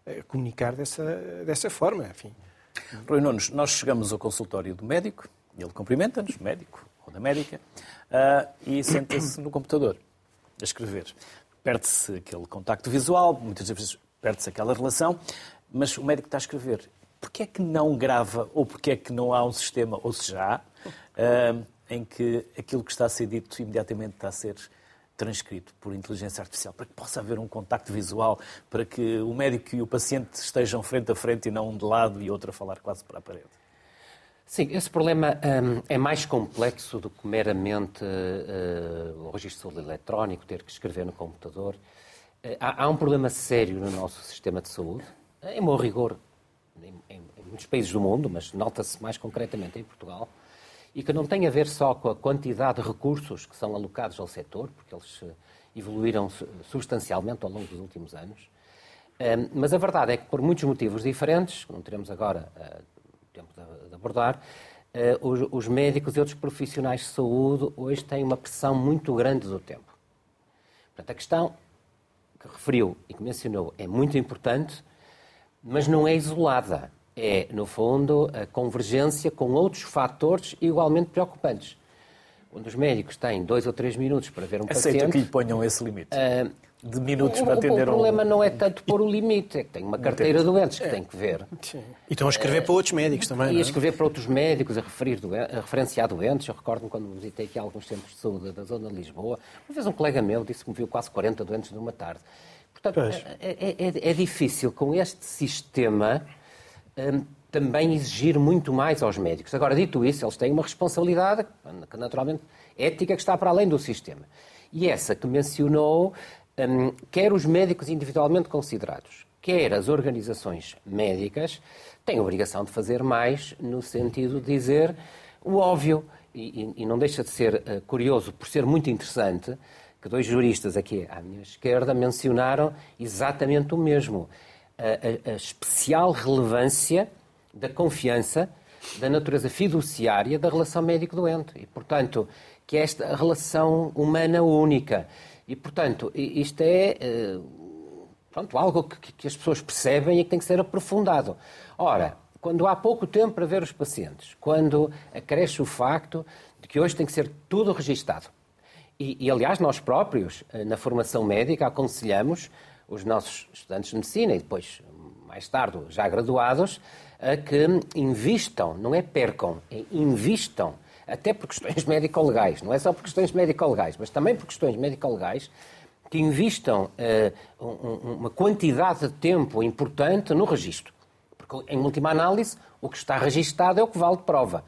eh, comunicar dessa, dessa forma. Enfim. Rui Nunes, nós chegamos ao consultório do médico, ele cumprimenta-nos, médico ou da médica, uh, e senta-se no computador a escrever. Perde-se aquele contacto visual, muitas vezes perde-se aquela relação, mas o médico está a escrever. Porquê é que não grava, ou porquê é que não há um sistema, ou se já há, uh, em que aquilo que está a ser dito imediatamente está a ser transcrito por inteligência artificial, para que possa haver um contacto visual, para que o médico e o paciente estejam frente a frente e não um de lado e outro a falar quase para a parede. Sim, esse problema um, é mais complexo do que meramente uh, o registro eletrónico, ter que escrever no computador. Uh, há, há, um problema sério no nosso sistema de saúde, em bom rigor, em, em, em muitos países do mundo, mas nota-se mais concretamente em Portugal, e que não tem a ver só com a quantidade de recursos que são alocados ao setor, porque eles eh, evoluíram substancialmente ao longo dos últimos anos. Mas a verdade é que, por muitos motivos diferentes, que não teremos agora tempo de abordar, eh, os médicos e outros profissionais de saúde hoje têm uma pressão muito grande do tempo. Portanto, a questão que referiu e que mencionou é muito importante, mas não é isolada é, no fundo, a convergência com outros fatores igualmente preocupantes. Quando os médicos têm dois ou três minutos para ver um Aceita paciente... Aceita que lhe ponham esse limite. Uh, de minutos o, para atender o, o problema um... não é tanto pôr o limite, é que tem uma carteira de doentes que é. tem que ver. Sim. E estão a escrever uh, para outros médicos também. E a é? escrever para outros médicos, a, referir a referenciar doentes. Eu recordo-me quando visitei aqui alguns centros de saúde da zona de Lisboa, uma vez um colega meu disse que me viu quase 40 doentes numa tarde. Portanto, é, é, é, é, difícil com este sistema Hum, também exigir muito mais aos médicos. Agora, dito isso, eles têm uma responsabilidade, naturalmente, ética, que está para além do sistema. E essa que mencionou, um, quer os médicos individualmente considerados, quer as organizações médicas, têm a obrigação de fazer mais no sentido de dizer o óbvio. E, e não deixa de ser uh, curioso, por ser muito interessante, que dois juristas aqui à minha esquerda mencionaram exatamente o mesmo. A, a, a especial relevância da confiança, da natureza fiduciária da relação médico-doente. E, portanto, que esta relação humana única. E, portanto, isto é uh, pronto, algo que, que, as pessoas percebem e que tem que ser aprofundado. Ora, quando há pouco tempo para ver os pacientes, quando acresce o facto de que hoje tem que ser tudo registado, e, e, aliás, nós próprios, eh, na formação médica, aconselhamos os nossos estudantes de medicina e depois, mais tarde, já graduados, a que invistam, não é percam, é invistam, até por questões médico-legais, não é só por questões médico-legais, mas também por questões médico-legais, que invistam uh, um, uma quantidade de tempo importante no registro. Porque, em última análise, o que está registado é o que vale de prova.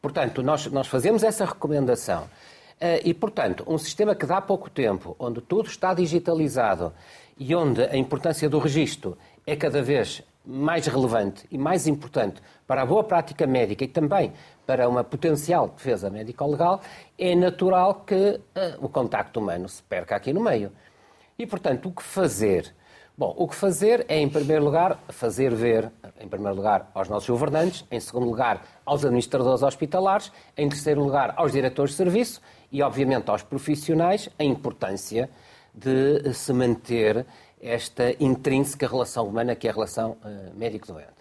Portanto, nós, nós fazemos essa recomendação. Uh, e, portanto, um sistema que dá pouco tempo, onde tudo está digitalizado e onde a importância do registro é cada vez mais relevante e mais importante para a boa prática médica e também para uma potencial defesa médico-legal, é natural que uh, o contacto humano se perca aqui no meio. E, portanto, o que fazer? Bom, o que fazer é, em primeiro lugar, fazer ver, em primeiro lugar, aos nossos governantes, em segundo lugar, aos administradores hospitalares, em terceiro lugar, aos diretores de serviço e, obviamente, aos profissionais, a importância de se manter esta intrínseca relação humana que é a relação uh, médico-doente.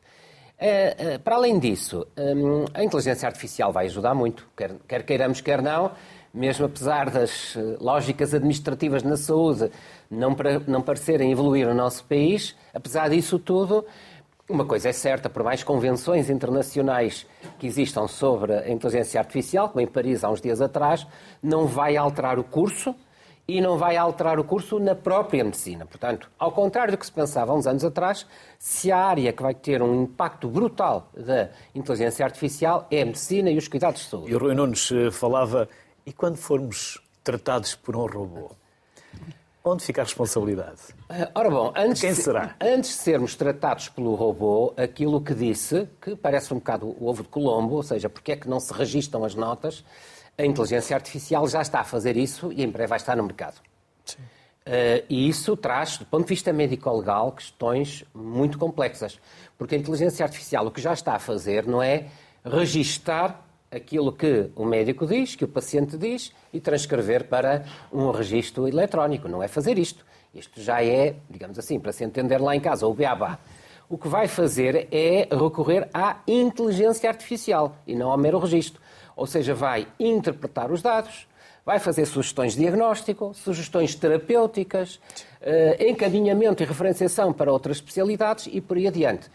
Uh, uh, para além disso, um, a inteligência artificial vai ajudar muito, quer, quer queiramos, quer não, mesmo apesar das lógicas administrativas na saúde não, para, não parecerem evoluir no nosso país, apesar disso tudo, uma coisa é certa, por mais convenções internacionais que existam sobre a inteligência artificial, como em Paris há uns dias atrás, não vai alterar o curso e não vai alterar o curso na própria medicina. Portanto, ao contrário do que se pensava há uns anos atrás, se a área que vai ter um impacto brutal da inteligência artificial é a medicina e os cuidados de saúde. E o Rui Nunes eh, falava, e quando formos tratados por um robô? Onde fica a responsabilidade? Eh, ora bom, antes, quem será? antes de sermos tratados pelo robô, aquilo que disse, que parece um bocado o ovo de Colombo, ou seja, porque é que não se registram as notas, a inteligência artificial já está a fazer isso e em breve vai estar no mercado. Sim. Uh, e isso traz, do ponto de vista médico-legal, questões muito complexas. Porque a inteligência artificial o que já está a fazer não é registar aquilo que o médico diz, que o paciente diz, e transcrever para um registro eletrónico. Não é fazer isto. Isto já é, digamos assim, para se entender lá em casa, o beabá. O que vai fazer é recorrer à inteligência artificial e não ao mero registro. Ou seja, vai interpretar os dados, vai fazer sugestões de diagnóstico, sugestões terapêuticas, eh, encaminhamento e referenciação para outras especialidades e por aí adiante.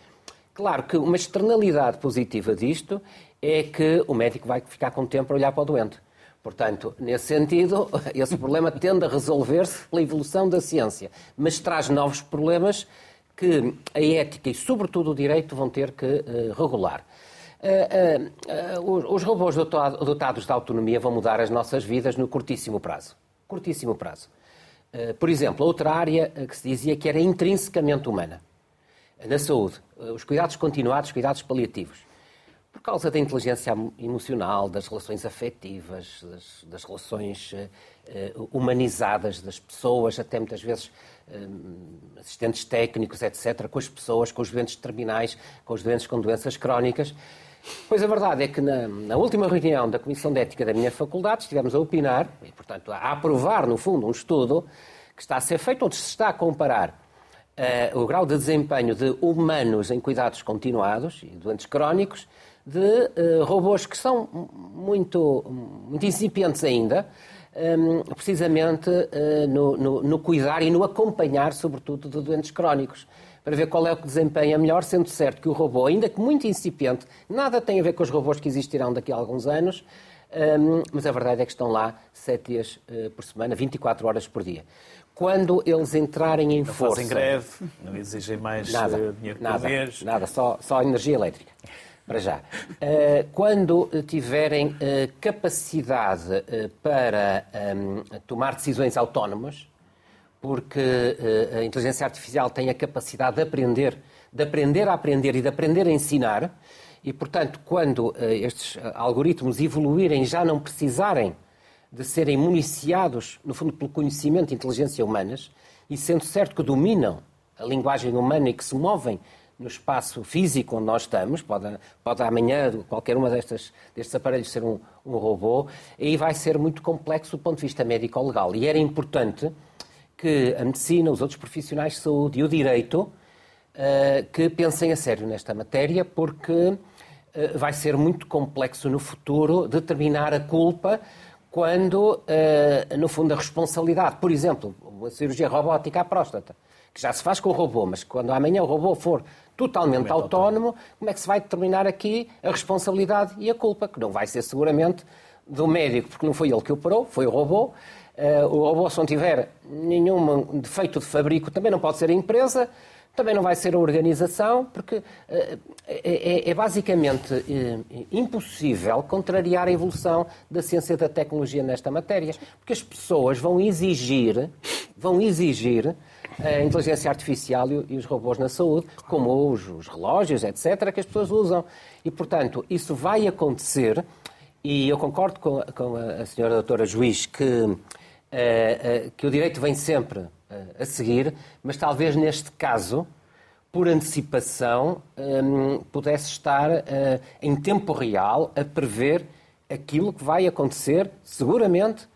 Claro que uma externalidade positiva disto é que o médico vai ficar com tempo para olhar para o doente. Portanto, nesse sentido, esse problema tende a resolver-se pela evolução da ciência, mas traz novos problemas que a ética e, sobretudo, o direito vão ter que uh, regular. Uh, uh, os robôs dotados de autonomia vão mudar as nossas vidas no curtíssimo prazo. Curtíssimo prazo. Por exemplo, outra área que se dizia que era intrinsecamente humana, na saúde, os cuidados continuados, cuidados paliativos. Por causa da inteligência emocional, das relações afetivas, das, das relações humanizadas das pessoas, até muitas vezes assistentes técnicos, etc., com as pessoas, com os doentes terminais, com os doentes com doenças crónicas. Pois a verdade é que na, na, última reunião da Comissão de Ética da minha faculdade estivemos a opinar, e portanto a aprovar, no fundo, um estudo que está a ser feito, onde se está a comparar uh, o grau de desempenho de humanos em cuidados continuados e doentes crónicos de uh, robôs que são muito, muito incipientes ainda, um, precisamente uh, no, no, no cuidar e no acompanhar, sobretudo, de doentes crónicos para ver qual é o que desempenha melhor, sendo certo que o robô, ainda que muito incipiente, nada tem a ver com os robôs que existirão daqui a alguns anos, um, mas a verdade é que estão lá sete dias uh, por semana, 24 horas por dia. Quando eles entrarem em não força... fazem greve, não exigem mais nada, uh, dinheiro nada, por mês... Nada, só, só energia elétrica, para já. Uh, quando tiverem capacidade para um, tomar decisões autónomas, porque uh, a inteligência artificial tem a capacidade de aprender, de aprender a aprender e de aprender a ensinar, e, portanto, quando uh, estes algoritmos evoluírem já não precisarem de serem municiados, no fundo, pelo conhecimento e inteligência humanas, e sendo certo que dominam a linguagem humana e que se movem no espaço físico onde nós estamos, pode, pode amanhã qualquer uma destes aparelhos ser um, um robô, e vai ser muito complexo do ponto de vista médico-legal. E era importante que a medicina, os outros profissionais de saúde e o direito uh, que pensem a sério nesta matéria, porque uh, vai ser muito complexo no futuro determinar a culpa quando, uh, no fundo, a responsabilidade, por exemplo, a cirurgia robótica à próstata, que já se faz com o robô, mas quando amanhã o robô for totalmente autónomo, como é que se vai determinar aqui a responsabilidade e a culpa? Que não vai ser seguramente do médico, porque não foi ele que operou, foi o robô, Uh, o se não tiver nenhum defeito de fabrico, também não pode ser a empresa, também não vai ser a organização, porque uh, é, é, basicamente impossível contrariar a evolução da ciência e da tecnologia nesta matéria, porque as pessoas vão exigir, vão exigir a inteligência artificial e os robôs na saúde, como os, os relógios, etc., que as pessoas usam. E, portanto, isso vai acontecer, e eu concordo com, com a senhora doutora Juiz que que o direito vem sempre eh, a seguir, mas talvez neste caso, por antecipação, pudesse estar em tempo real a prever aquilo que vai acontecer, seguramente,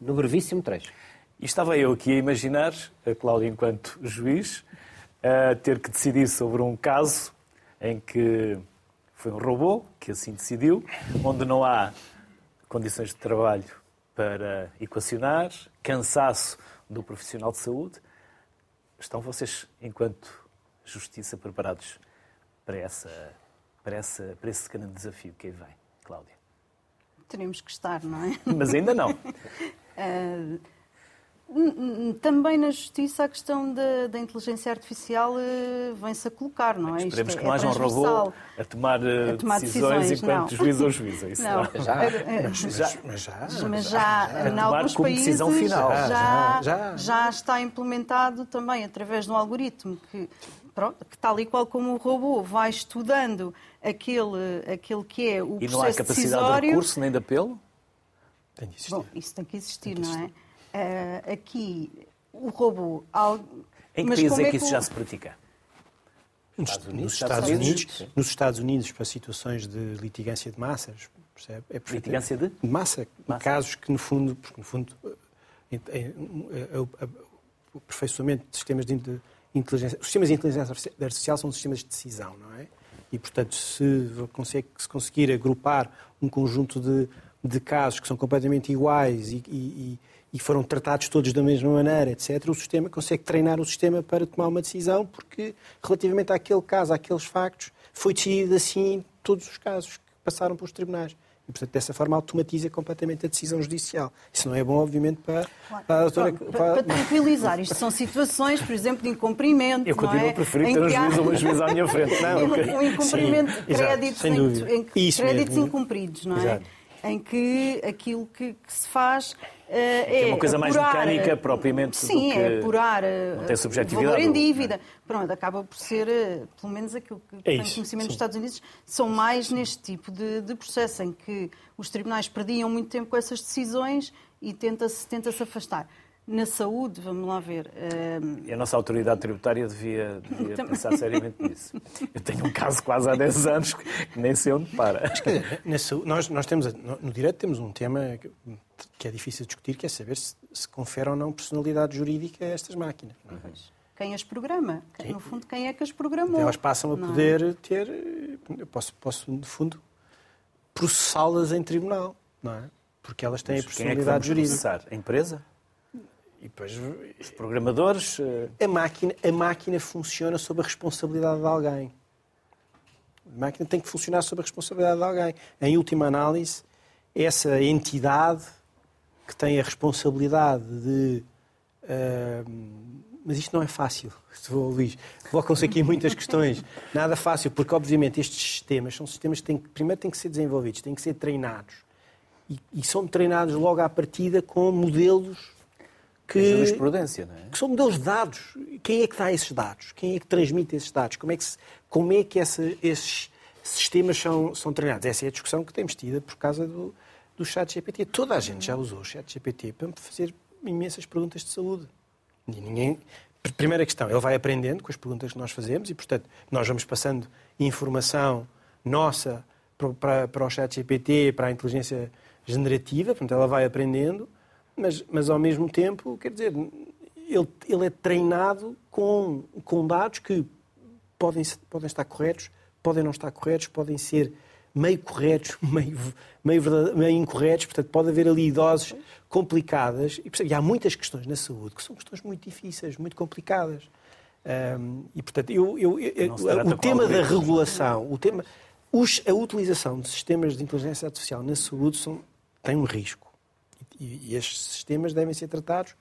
no brevíssimo trecho. E estava eu aqui a imaginar, a Cláudia, enquanto juiz, a ter que decidir sobre um caso em que foi um robô que assim decidiu, onde não há condições de trabalho para equacionar, cansaço do profissional de saúde. Estão vocês, enquanto justiça, preparados para, essa, para, essa, para esse grande desafio que aí vem, Cláudia? Teremos que estar, não é? Mas ainda não. uh, Também na justiça a questão da, da inteligência artificial uh, vem-se a colocar, não é? Esperemos Isto que não é haja um robô a tomar, uh, a tomar decisões, decisões enquanto não. juiz ou juíza. Isso não. não. Já. Mas já. Mas já. Mas já, já. em alguns países. Já, já, já está implementado também através de um algoritmo que, pronto, que tal e qual como o robô vai estudando aquele, aquele que é o e processo decisório... E não há capacidade de recurso nem de apelo? Tem de existir. Bom, isso tem que existir, tem que existir. não é? Uh, aqui o robô. Em que Mas países é, é que isso já se pratica? Nos Estados Unidos, nos Estados, Unidos, nos Estados Unidos, para situações de litigância de massas, percebe? É litigância de? de massa, massa, casos que no fundo, porque no fundo, é, é, é, o aperfeiçoamento de sistemas de inteligência, os sistemas de inteligência artificial são sistemas de decisão, não é? E portanto, se, consegue, se conseguir agrupar um conjunto de, de casos que são completamente iguais e, e e foram tratados todos da mesma maneira, etc., o sistema consegue treinar o sistema para tomar uma decisão, porque relativamente àquele caso, àqueles factos, foi decidido assim em todos os casos que passaram pelos tribunais. E, portanto, dessa forma automatiza completamente a decisão judicial. Isso não é bom, obviamente, para, para a doutora... Bom, para, para, tranquilizar, isto são situações, por exemplo, de incumprimento, Eu continuo é? a preferir ter um juiz ou uma juíza à minha frente. Não, um, incumprimento de créditos, exato, em, em, créditos incumpridos, não é? Exato. Em que aquilo que, que se faz é, é uma coisa apurar, mais mecânica propriamente sim, do que... é apurar não tem subjetividade, valor em dívida. Pronto, acaba por ser, pelo menos aquilo que é tenho conhecimento nos Estados Unidos, são mais neste tipo de, de processo em que os tribunais perdiam muito tempo com essas decisões e tenta-se tenta -se afastar. Na saúde, vamos lá ver. E a nossa autoridade tributária devia, devia pensar seriamente nisso. Eu tenho um caso quase há 10 anos que nem sei onde para. nós, nós temos, no direito temos um tema que é difícil de discutir, que é saber se, se confere ou não personalidade jurídica a estas máquinas. Não é? Quem as programa? Quem, no fundo, quem é que as programou? Elas passam a não. É? poder ter. Eu posso, posso, no fundo, processá-las em tribunal, não é? Porque elas têm Mas a personalidade quem é que jurídica. Processar? A empresa? E depois, os programadores. Eh, a máquina, a máquina funciona sob a responsabilidade de alguém. A máquina tem que funcionar sob a responsabilidade de alguém. Em última análise, essa entidade que tem a responsabilidade de. Uh, mas isto não é fácil, Luís. Colocam-se aqui muitas questões. Nada fácil, porque obviamente estes sistemas são sistemas que têm, primeiro têm que ser desenvolvidos, têm que ser treinados. E, e são treinados logo à partida com modelos que, jurisprudência, não é? que são modelos de dados. Quem é que dá esses dados? Quem é que transmite esses dados? Como é que, se, como é que essa, esses sistemas são, são treinados? Essa é a discussão que temos tido por causa do, do chat GPT. Toda a gente já usou o chat GPT para fazer imensas perguntas de saúde. E ninguém... Primeira questão, ele vai aprendendo com as perguntas que nós fazemos e, portanto, nós vamos passando informação nossa para, para o chat GPT, para a inteligência generativa, portanto, ela vai aprendendo, mas, mas ao mesmo tempo, quer dizer, ele, ele é treinado com, com dados que podem, podem estar corretos, podem não estar corretos, podem ser meio corretos, meio, meio, meio incorretos, portanto, pode haver ali doses complicadas. E, e, há muitas questões na saúde que são questões muito difíceis, muito complicadas. Um, e, portanto, eu, eu, eu o tema da regulação, o tema, os, a utilização de sistemas de inteligência artificial na saúde são, tem um risco. E, e estes sistemas devem ser tratados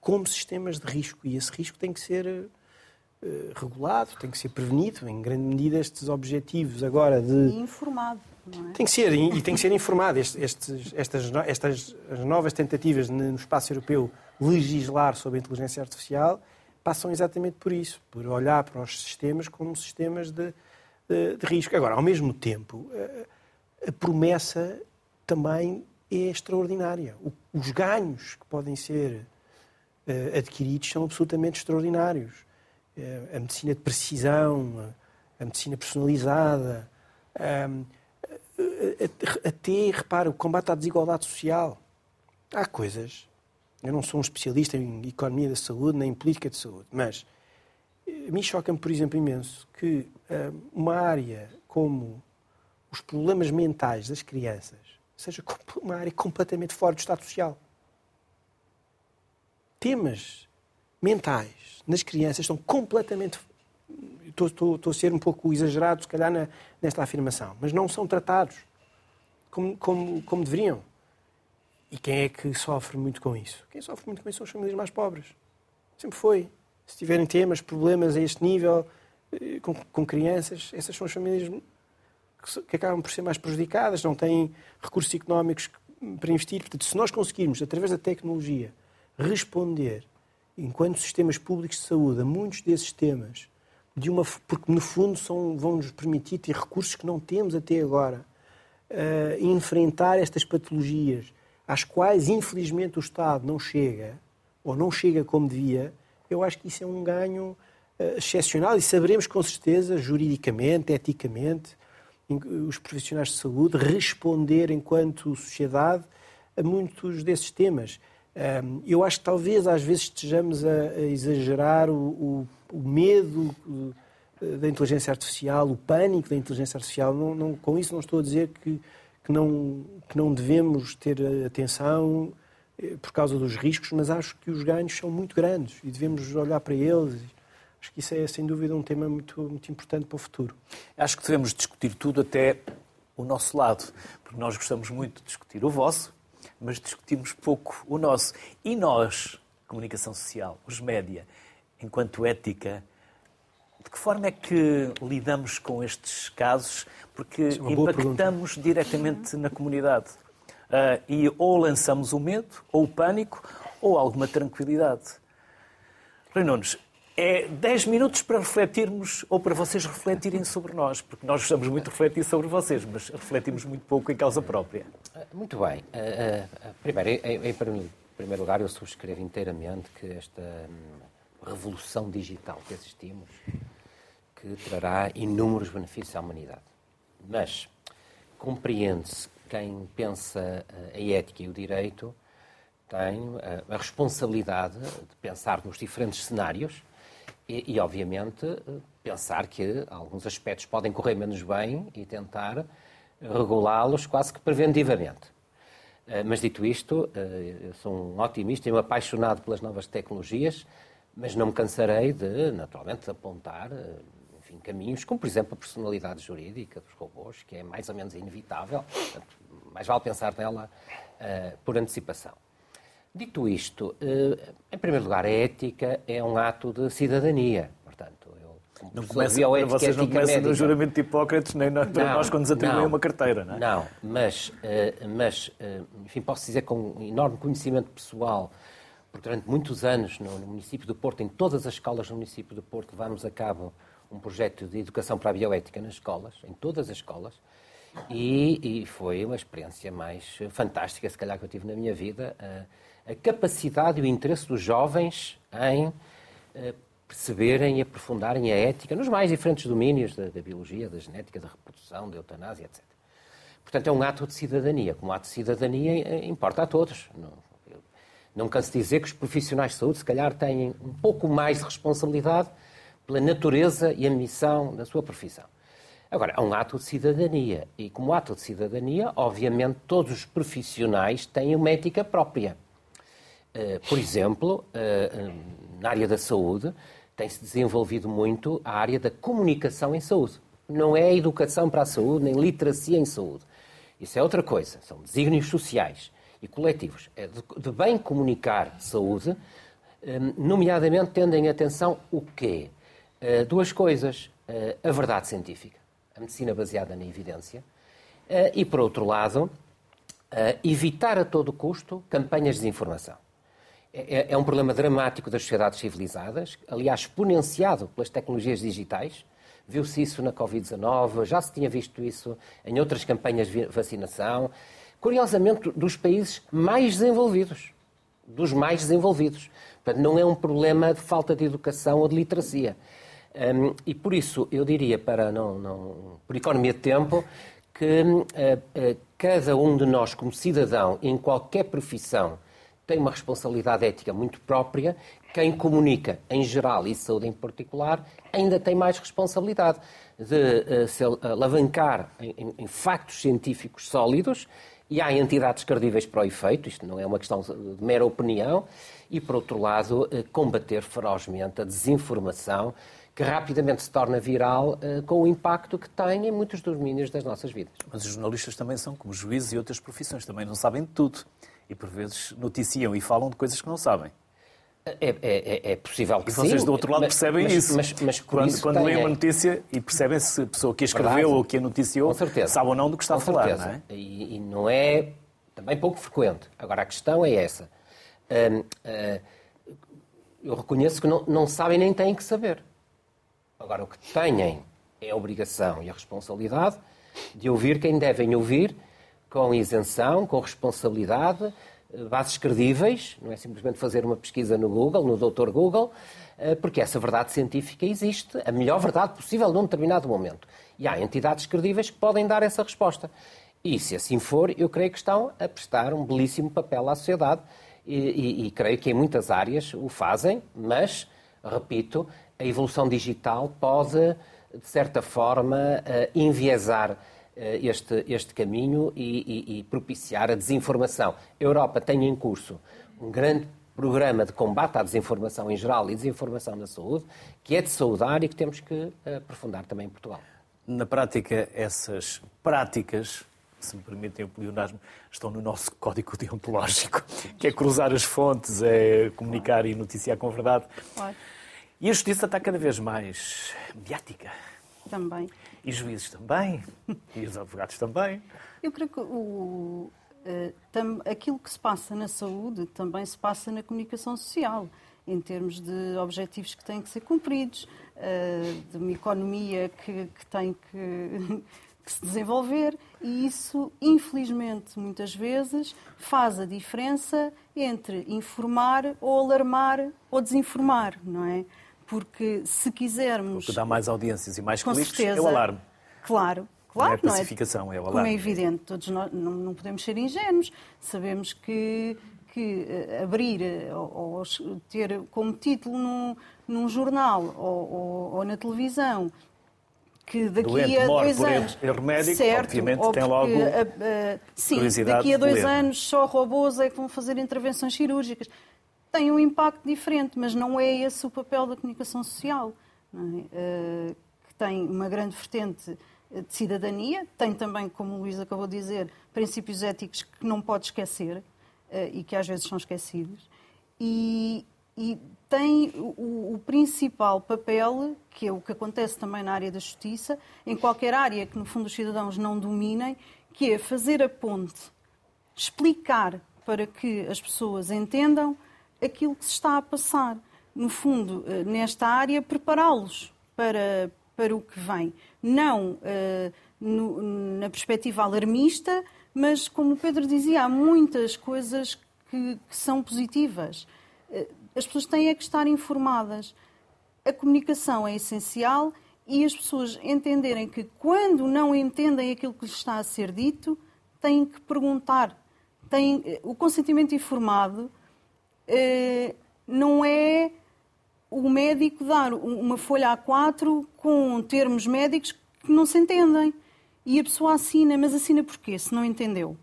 como sistemas de risco. E esse risco tem que ser uh, regulado, tem que ser prevenido, em grande medida, estes objetivos agora de. E informado. É? Tem que ser, e tem que ser informado. Estes, estas, estas novas tentativas no espaço europeu legislar sobre a inteligência artificial passam exatamente por isso, por olhar para os sistemas como sistemas de, de, de risco. Agora, ao mesmo tempo, a, a promessa também é extraordinária. O, os ganhos que podem ser uh, adquiridos são absolutamente extraordinários. Uh, a medicina de precisão, a, a medicina personalizada, um, até, repara, o combate à desigualdade social. Há coisas eu não sou um especialista em economia da saúde nem em política de saúde, mas eh, me choca-me, por exemplo, imenso que uma área como os problemas mentais das crianças seja uma área completamente fora do Estado Social. Temas mentais nas crianças estão completamente. Estou, estou, estou a ser um pouco exagerado, se calhar, na, nesta afirmação, mas não são tratados como, como, como deveriam. E quem é que sofre muito com isso? Quem sofre muito com isso são as famílias mais pobres. Sempre foi. Se tiverem temas, problemas a este nível, eh, com, com crianças, essas são as famílias que, acabam por ser mais prejudicadas, não têm recursos económicos para investir. Portanto, se nós conseguirmos, através da tecnologia, responder, enquanto sistemas públicos de saúde, a muitos desses temas, de uma, porque no fundo são, vão nos permitir ter recursos que não temos até agora, uh, enfrentar estas patologias às quais, infelizmente, o Estado não chega, ou não chega como devia, eu acho que isso é um ganho uh, excepcional e saberemos com certeza, juridicamente, eticamente, os profissionais de saúde responder enquanto sociedade a muitos desses temas. Eu acho que talvez às vezes estejamos a, exagerar o, o, o medo eh, da inteligência artificial, o pânico da inteligência artificial. Não, não, com isso não estou a dizer que que não, que não devemos ter atenção eh, por causa dos riscos, mas acho que os ganhos são muito grandes e devemos olhar para eles. Acho que isso é, sem dúvida, um tema muito, muito importante para o futuro. Acho que devemos discutir tudo até o nosso lado, porque nós gostamos muito de discutir o vosso, mas discutimos pouco o nosso. E nós, comunicação social, os média, enquanto ética, de que forma é que lidamos com estes casos? Porque é impactamos diretamente na comunidade. Uh, e ou lançamos o medo, ou o pânico, ou alguma tranquilidade. Rui Nunes, é 10 minutos para refletirmos ou para vocês refletirem sobre nós, porque nós gostamos muito de refletir sobre vocês, mas refletimos muito pouco em causa própria. Muito bem. Uh, uh, primeiro, em, em, primeiro lugar, eu subscrevo inteiramente que esta hum, revolução digital que assistimos que trará inúmeros benefícios à humanidade. Mas compreende-se quem pensa a ética e o direito tem a responsabilidade de pensar nos diferentes cenários e, e, obviamente, pensar que alguns aspectos podem correr menos bem e tentar regulá-los quase que preventivamente. Eh, mas, dito isto, eu sou um otimista e um apaixonado pelas novas tecnologias, mas não me cansarei de, naturalmente, apontar enfim, caminhos, como por exemplo a personalidade jurídica dos robôs, que é mais ou menos inevitável, portanto, mais vale pensar nela por antecipação. Dito isto, uh, em primeiro lugar, a ética é um ato de cidadania. Portanto, eu, não começa, para vocês não começam no juramento de Hipócrates, nem nós, para nós quando nos atribuem uma carteira, não é? Não, mas, uh, mas enfim, posso dizer com um enorme conhecimento pessoal porque durante muitos anos no, no, município do Porto, em todas as escolas no município do Porto, levamos a cabo um projeto de educação para a bioética nas escolas, em todas as escolas, e, e foi uma experiência mais fantástica, se calhar, que eu tive na minha vida, a, a capacidade e o interesse dos jovens em a, perceberem e aprofundarem a ética nos mais diferentes domínios da, da biologia, da genética, da reprodução, da eutanásia, etc. Portanto, é um ato de cidadania. Como ato de cidadania, eh, importa a todos. Não, não canso de dizer que os profissionais de saúde, se calhar, têm um pouco mais de responsabilidade pela natureza e a missão da sua profissão. Agora, é um ato de cidadania. E, como ato de cidadania, obviamente, todos os profissionais têm uma ética própria. Eh, por exemplo, eh, na área da saúde, tem-se desenvolvido muito a área da comunicação em saúde. Não é educação para a saúde, nem literacia em saúde. Isso é outra coisa. São desígnios sociais e coletivos. É de, bem comunicar saúde, nomeadamente tendo em atenção o quê? Duas coisas. A verdade científica, a medicina baseada na evidência, e, por outro lado, evitar a todo custo campanhas de desinformação. É, é, é um problema dramático das sociedades civilizadas, aliás, exponenciado pelas tecnologias digitais. Viu-se isso na Covid-19, já se tinha visto isso em outras campanhas de vacinação curiosamente, dos países mais desenvolvidos. Dos mais desenvolvidos. Portanto, não é um problema de falta de educação ou de literacia. Um, e por isso, eu diria, para não, não por economia de tempo, que uh, uh, cada um de nós, como cidadão, em qualquer profissão, tem uma responsabilidade ética muito própria. Quem comunica, em geral, e saúde em particular, ainda tem mais responsabilidade de uh, se alavancar em, em, em factos científicos sólidos e há entidades credíveis para o efeito, isto não é uma questão de mera opinião, e, por outro lado, eh, combater ferozmente a desinformação que rapidamente se torna viral eh, com o impacto que tem em muitos domínios das nossas vidas. Mas os jornalistas também são como juízes e outras profissões, também não sabem de tudo. E, por vezes, noticiam e falam de coisas que não sabem. É, é, é, é, possível que e vocês sim, do outro lado mas, percebem mas, isso. Mas, mas quando, isso quando leem uma notícia e percebem se a pessoa que a escreveu Verdade. ou que a noticiou sabe ou não do que está Com a falar. certeza. Não é? E, e, não é também pouco frequente. Agora, a questão é essa. Hum, hum, eu reconheço que não, não sabem nem têm que saber. Agora, o que têm é a obrigação e a responsabilidade de ouvir quem devem ouvir com isenção, com responsabilidade, bases credíveis, não é simplesmente fazer uma pesquisa no Google, no Dr. Google, eh, porque essa verdade científica existe, a melhor verdade possível num determinado momento. E há entidades credíveis que podem dar essa resposta. E se assim for, eu creio que estão a prestar um belíssimo papel à sociedade e, e, e creio que em muitas áreas o fazem, mas, repito, a evolução digital pode, de certa forma, eh, enviesar eh, este, este caminho e, e, e, propiciar a desinformação. A Europa tem em curso um grande programa de combate à desinformação em geral e desinformação na saúde, que é de saudar e que temos que eh, aprofundar também em Portugal. Na prática, essas práticas, se me permitem o pleonasmo, estão no nosso código deontológico, que é cruzar as fontes, é comunicar e noticiar com verdade. Claro. E a justiça está cada vez mais mediática. Também. E juízes também. E os advogados também. Eu creio que o, tam, aquilo que se passa na saúde também se passa na comunicação social, em termos de objetivos que têm que ser cumpridos, uh, de uma economia que, que tem que, que se desenvolver. E isso, infelizmente, muitas vezes faz a diferença entre informar ou alarmar ou desinformar, não é? Porque se quisermos. O que dá mais audiências e mais com cliques certeza, é o alarme. Claro, Não é claro. a pacificação, é o Como é alarme. evidente, todos nós não, não podemos ser ingênuos. Sabemos que, que eh, abrir eh, ou, ou ter como título num, num jornal ou, ou- ou na televisão que daqui Doente a dois anos. erro médico, certo, obviamente ou tem logo a- a- sim, daqui a dois ler. anos só robôs é que vão fazer intervenções cirúrgicas. Tem um impacto diferente, mas não é esse o papel da comunicação social, é? Eh, que tem uma grande vertente de cidadania, tem também, como o Luís acabou de dizer, princípios éticos que não pode esquecer eh, e que às vezes são esquecidos. E, e tem o, o principal papel, que é o que acontece também na área da justiça, em qualquer área que no fundo os cidadãos não dominem, que é fazer a ponte, explicar para que as pessoas entendam, aquilo que se está a passar. No fundo, eh, nesta área, prepará-los para, para o que vem. Não uh, no, na perspectiva alarmista, mas, como o Pedro dizia, há muitas coisas que, que são positivas. Uh, as pessoas têm é que estar informadas. A comunicação é essencial e as pessoas entenderem que, quando não entendem aquilo que lhes está a ser dito, têm que perguntar. Têm, o consentimento informado eh, não é o médico dar uma folha A4 com termos médicos que não se entendem. E a pessoa assina, mas assina porquê, se não entendeu?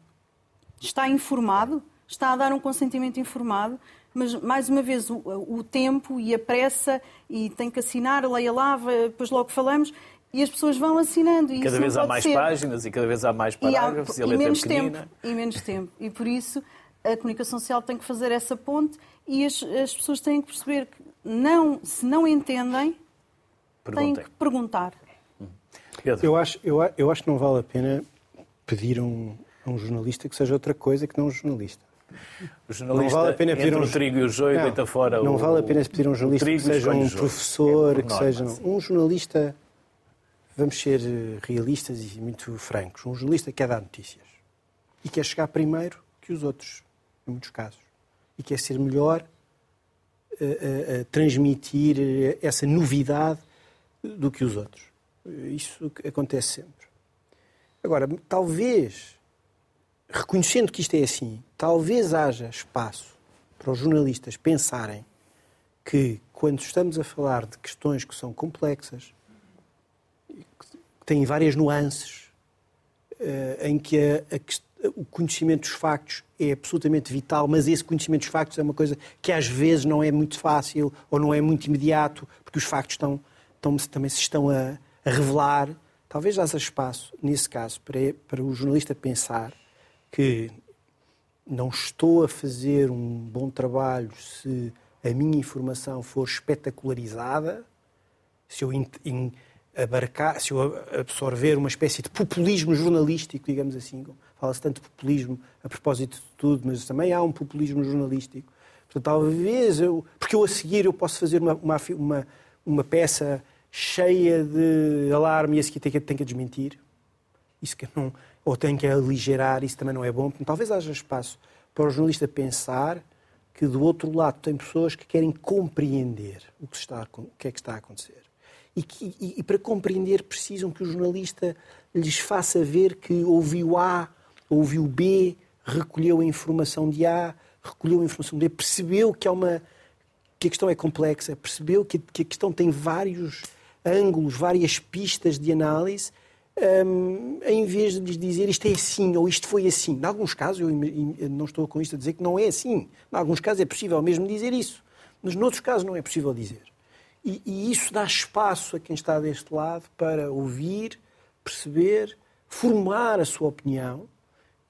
Está informado? Está a dar um consentimento informado? Mas, mais uma vez, o, o tempo e a pressa, e tem que assinar, leia lá, depois logo falamos, e as pessoas vão assinando. E cada vez há mais ser. páginas e cada vez há mais parágrafos e, há, e, e menos tempo. E menos tempo. E por isso a comunicação social tem que fazer essa ponte e as, as pessoas têm que perceber que não, se não entendem, Perguntem. têm que perguntar. Pedro. Eu acho, eu, eu acho que não vale a pena pedir a um, a um jornalista que seja outra coisa que não um jornalista. O jornalista, não vale a pena pedir um... o trigo e o joio, não, deita fora Não o... vale a pena pedir um jornalista que seja um professor, é que seja um jornalista, vamos ser eh, realistas e muito francos, um jornalista que quer dar notícias e quer chegar primeiro que os outros, em muitos casos, e quer ser melhor a, a, a transmitir eh, essa novidade do que os outros. Isso acontece sempre. Agora, talvez reconhecendo que isto é assim, talvez haja espaço para os jornalistas pensarem que, quando estamos a falar de questões que são complexas, que têm várias nuances, eh, em que a, a, o conhecimento dos factos é absolutamente vital, mas esse conhecimento dos factos é uma coisa que às vezes não é muito fácil ou não é muito imediato, porque os factos estão, estão também se estão a, a revelar. Talvez haja espaço, nesse caso, para, para o jornalista pensar que não estou a fazer um bom trabalho se a minha informação for espetacularizada, se eu in, in, abarcar, se eu absorver uma espécie de populismo jornalístico, digamos assim, fala-se tanto de populismo a propósito de tudo, mas também há um populismo jornalístico. Portanto, talvez eu, porque eu a seguir eu posso fazer uma, uma, uma, uma peça cheia de alarme e a seguir tenho que, tenho que desmentir. Isso que não, ou tem que aligerar, isso também não é bom. Talvez haja espaço para o jornalista pensar que do outro lado tem pessoas que querem compreender o que, está, o que é que está a acontecer. E, que, e, e, para compreender precisam que o jornalista lhes faça ver que ouviu A, ouviu B, recolheu a informação de A, recolheu a informação de B, percebeu que, há uma, que a questão é complexa, percebeu que, que a questão tem vários ângulos, várias pistas de análise um, em vez de lhes dizer isto é assim ou isto foi assim. Em alguns casos, eu não estou com isto a dizer que não é assim. Em alguns casos é possível mesmo dizer isso. Mas noutros casos não é possível dizer. E, e isso dá espaço a quem está deste lado para ouvir, perceber, formar a sua opinião,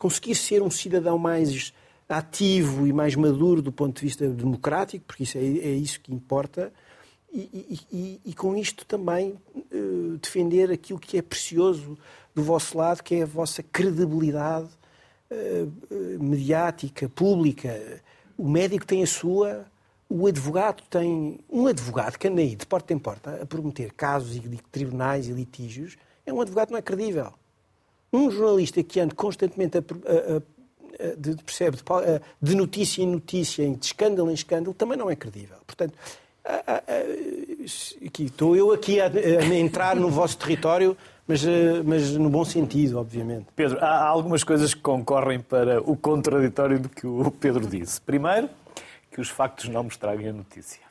conseguir ser um cidadão mais ativo e mais maduro do ponto de vista democrático, porque isso é, é isso que importa, e, e, e, com isto também uh, defender aquilo que é precioso do vosso lado, que é a vossa credibilidade uh, mediática, pública. O médico tem a sua, o advogado tem. Um advogado que anda aí de porta em porta a prometer casos e tribunais e litígios é um advogado que não é credível. Um jornalista que anda constantemente a, a, a de, percebe, de, de notícia em notícia, de escândalo em escândalo, também não é credível. Portanto, aqui, estou eu aqui a, a, entrar no vosso território, mas, eh, mas no bom sentido, obviamente. Pedro, há algumas coisas que concorrem para o contraditório do que o Pedro disse. Primeiro, que os factos não me estraguem a notícia.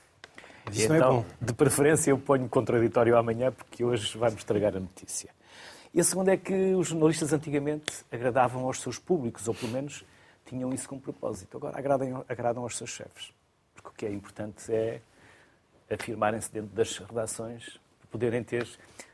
Isso e então, é de preferência, eu ponho contraditório amanhã, porque hoje vai-me estragar a notícia. E a segunda é que os jornalistas antigamente agradavam aos seus públicos, ou pelo menos tinham isso como propósito. Agora agradam, agradam aos seus chefes. Porque o que é importante é afirmarem-se dentro das redações, poderem ter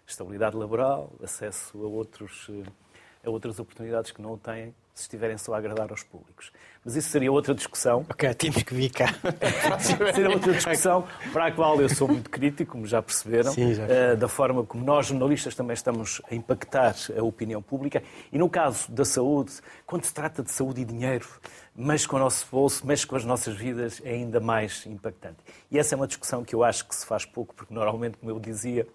estabilidade laboral, acesso a, outros, eh, a outras oportunidades que não têm se estiverem só a agradar aos públicos. Mas isso seria outra discussão. Ok, temos que vir cá. seria outra discussão para a qual eu sou muito crítico, como já perceberam, Sim, já. eh, da forma como nós, jornalistas, também estamos a impactar a opinião pública. E no caso da saúde, quando se trata de saúde e dinheiro, mexe com o nosso bolso, mexe com as nossas vidas, é ainda mais impactante. E essa é uma discussão que eu acho que se faz pouco, porque normalmente, como eu dizia,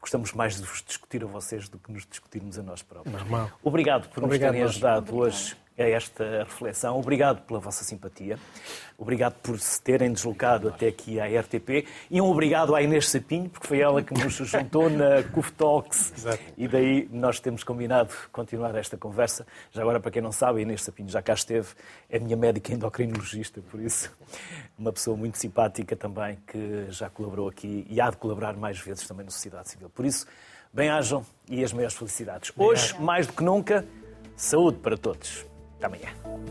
gostamos mais de vos discutir a vocês do que nos discutirmos a nós próprios. Normal. Obrigado por Obrigado, nos terem nós. ajudado hoje a esta reflexão. Obrigado pela vossa simpatia. Obrigado por se terem deslocado até aqui à RTP. E um obrigado à Inês Sapinho, porque foi ela que nos juntou na CUF Talks. Exato. E daí nós temos combinado continuar esta conversa. Já agora, para quem não sabe, a Inês Sapinho já cá esteve. É minha médica endocrinologista, por isso uma pessoa muito simpática também, que já colaborou aqui e há de colaborar mais vezes também na sociedade civil. Por isso, bem-ajam e as maiores felicidades. Hoje, mais do que nunca, saúde para todos. Até amanhã.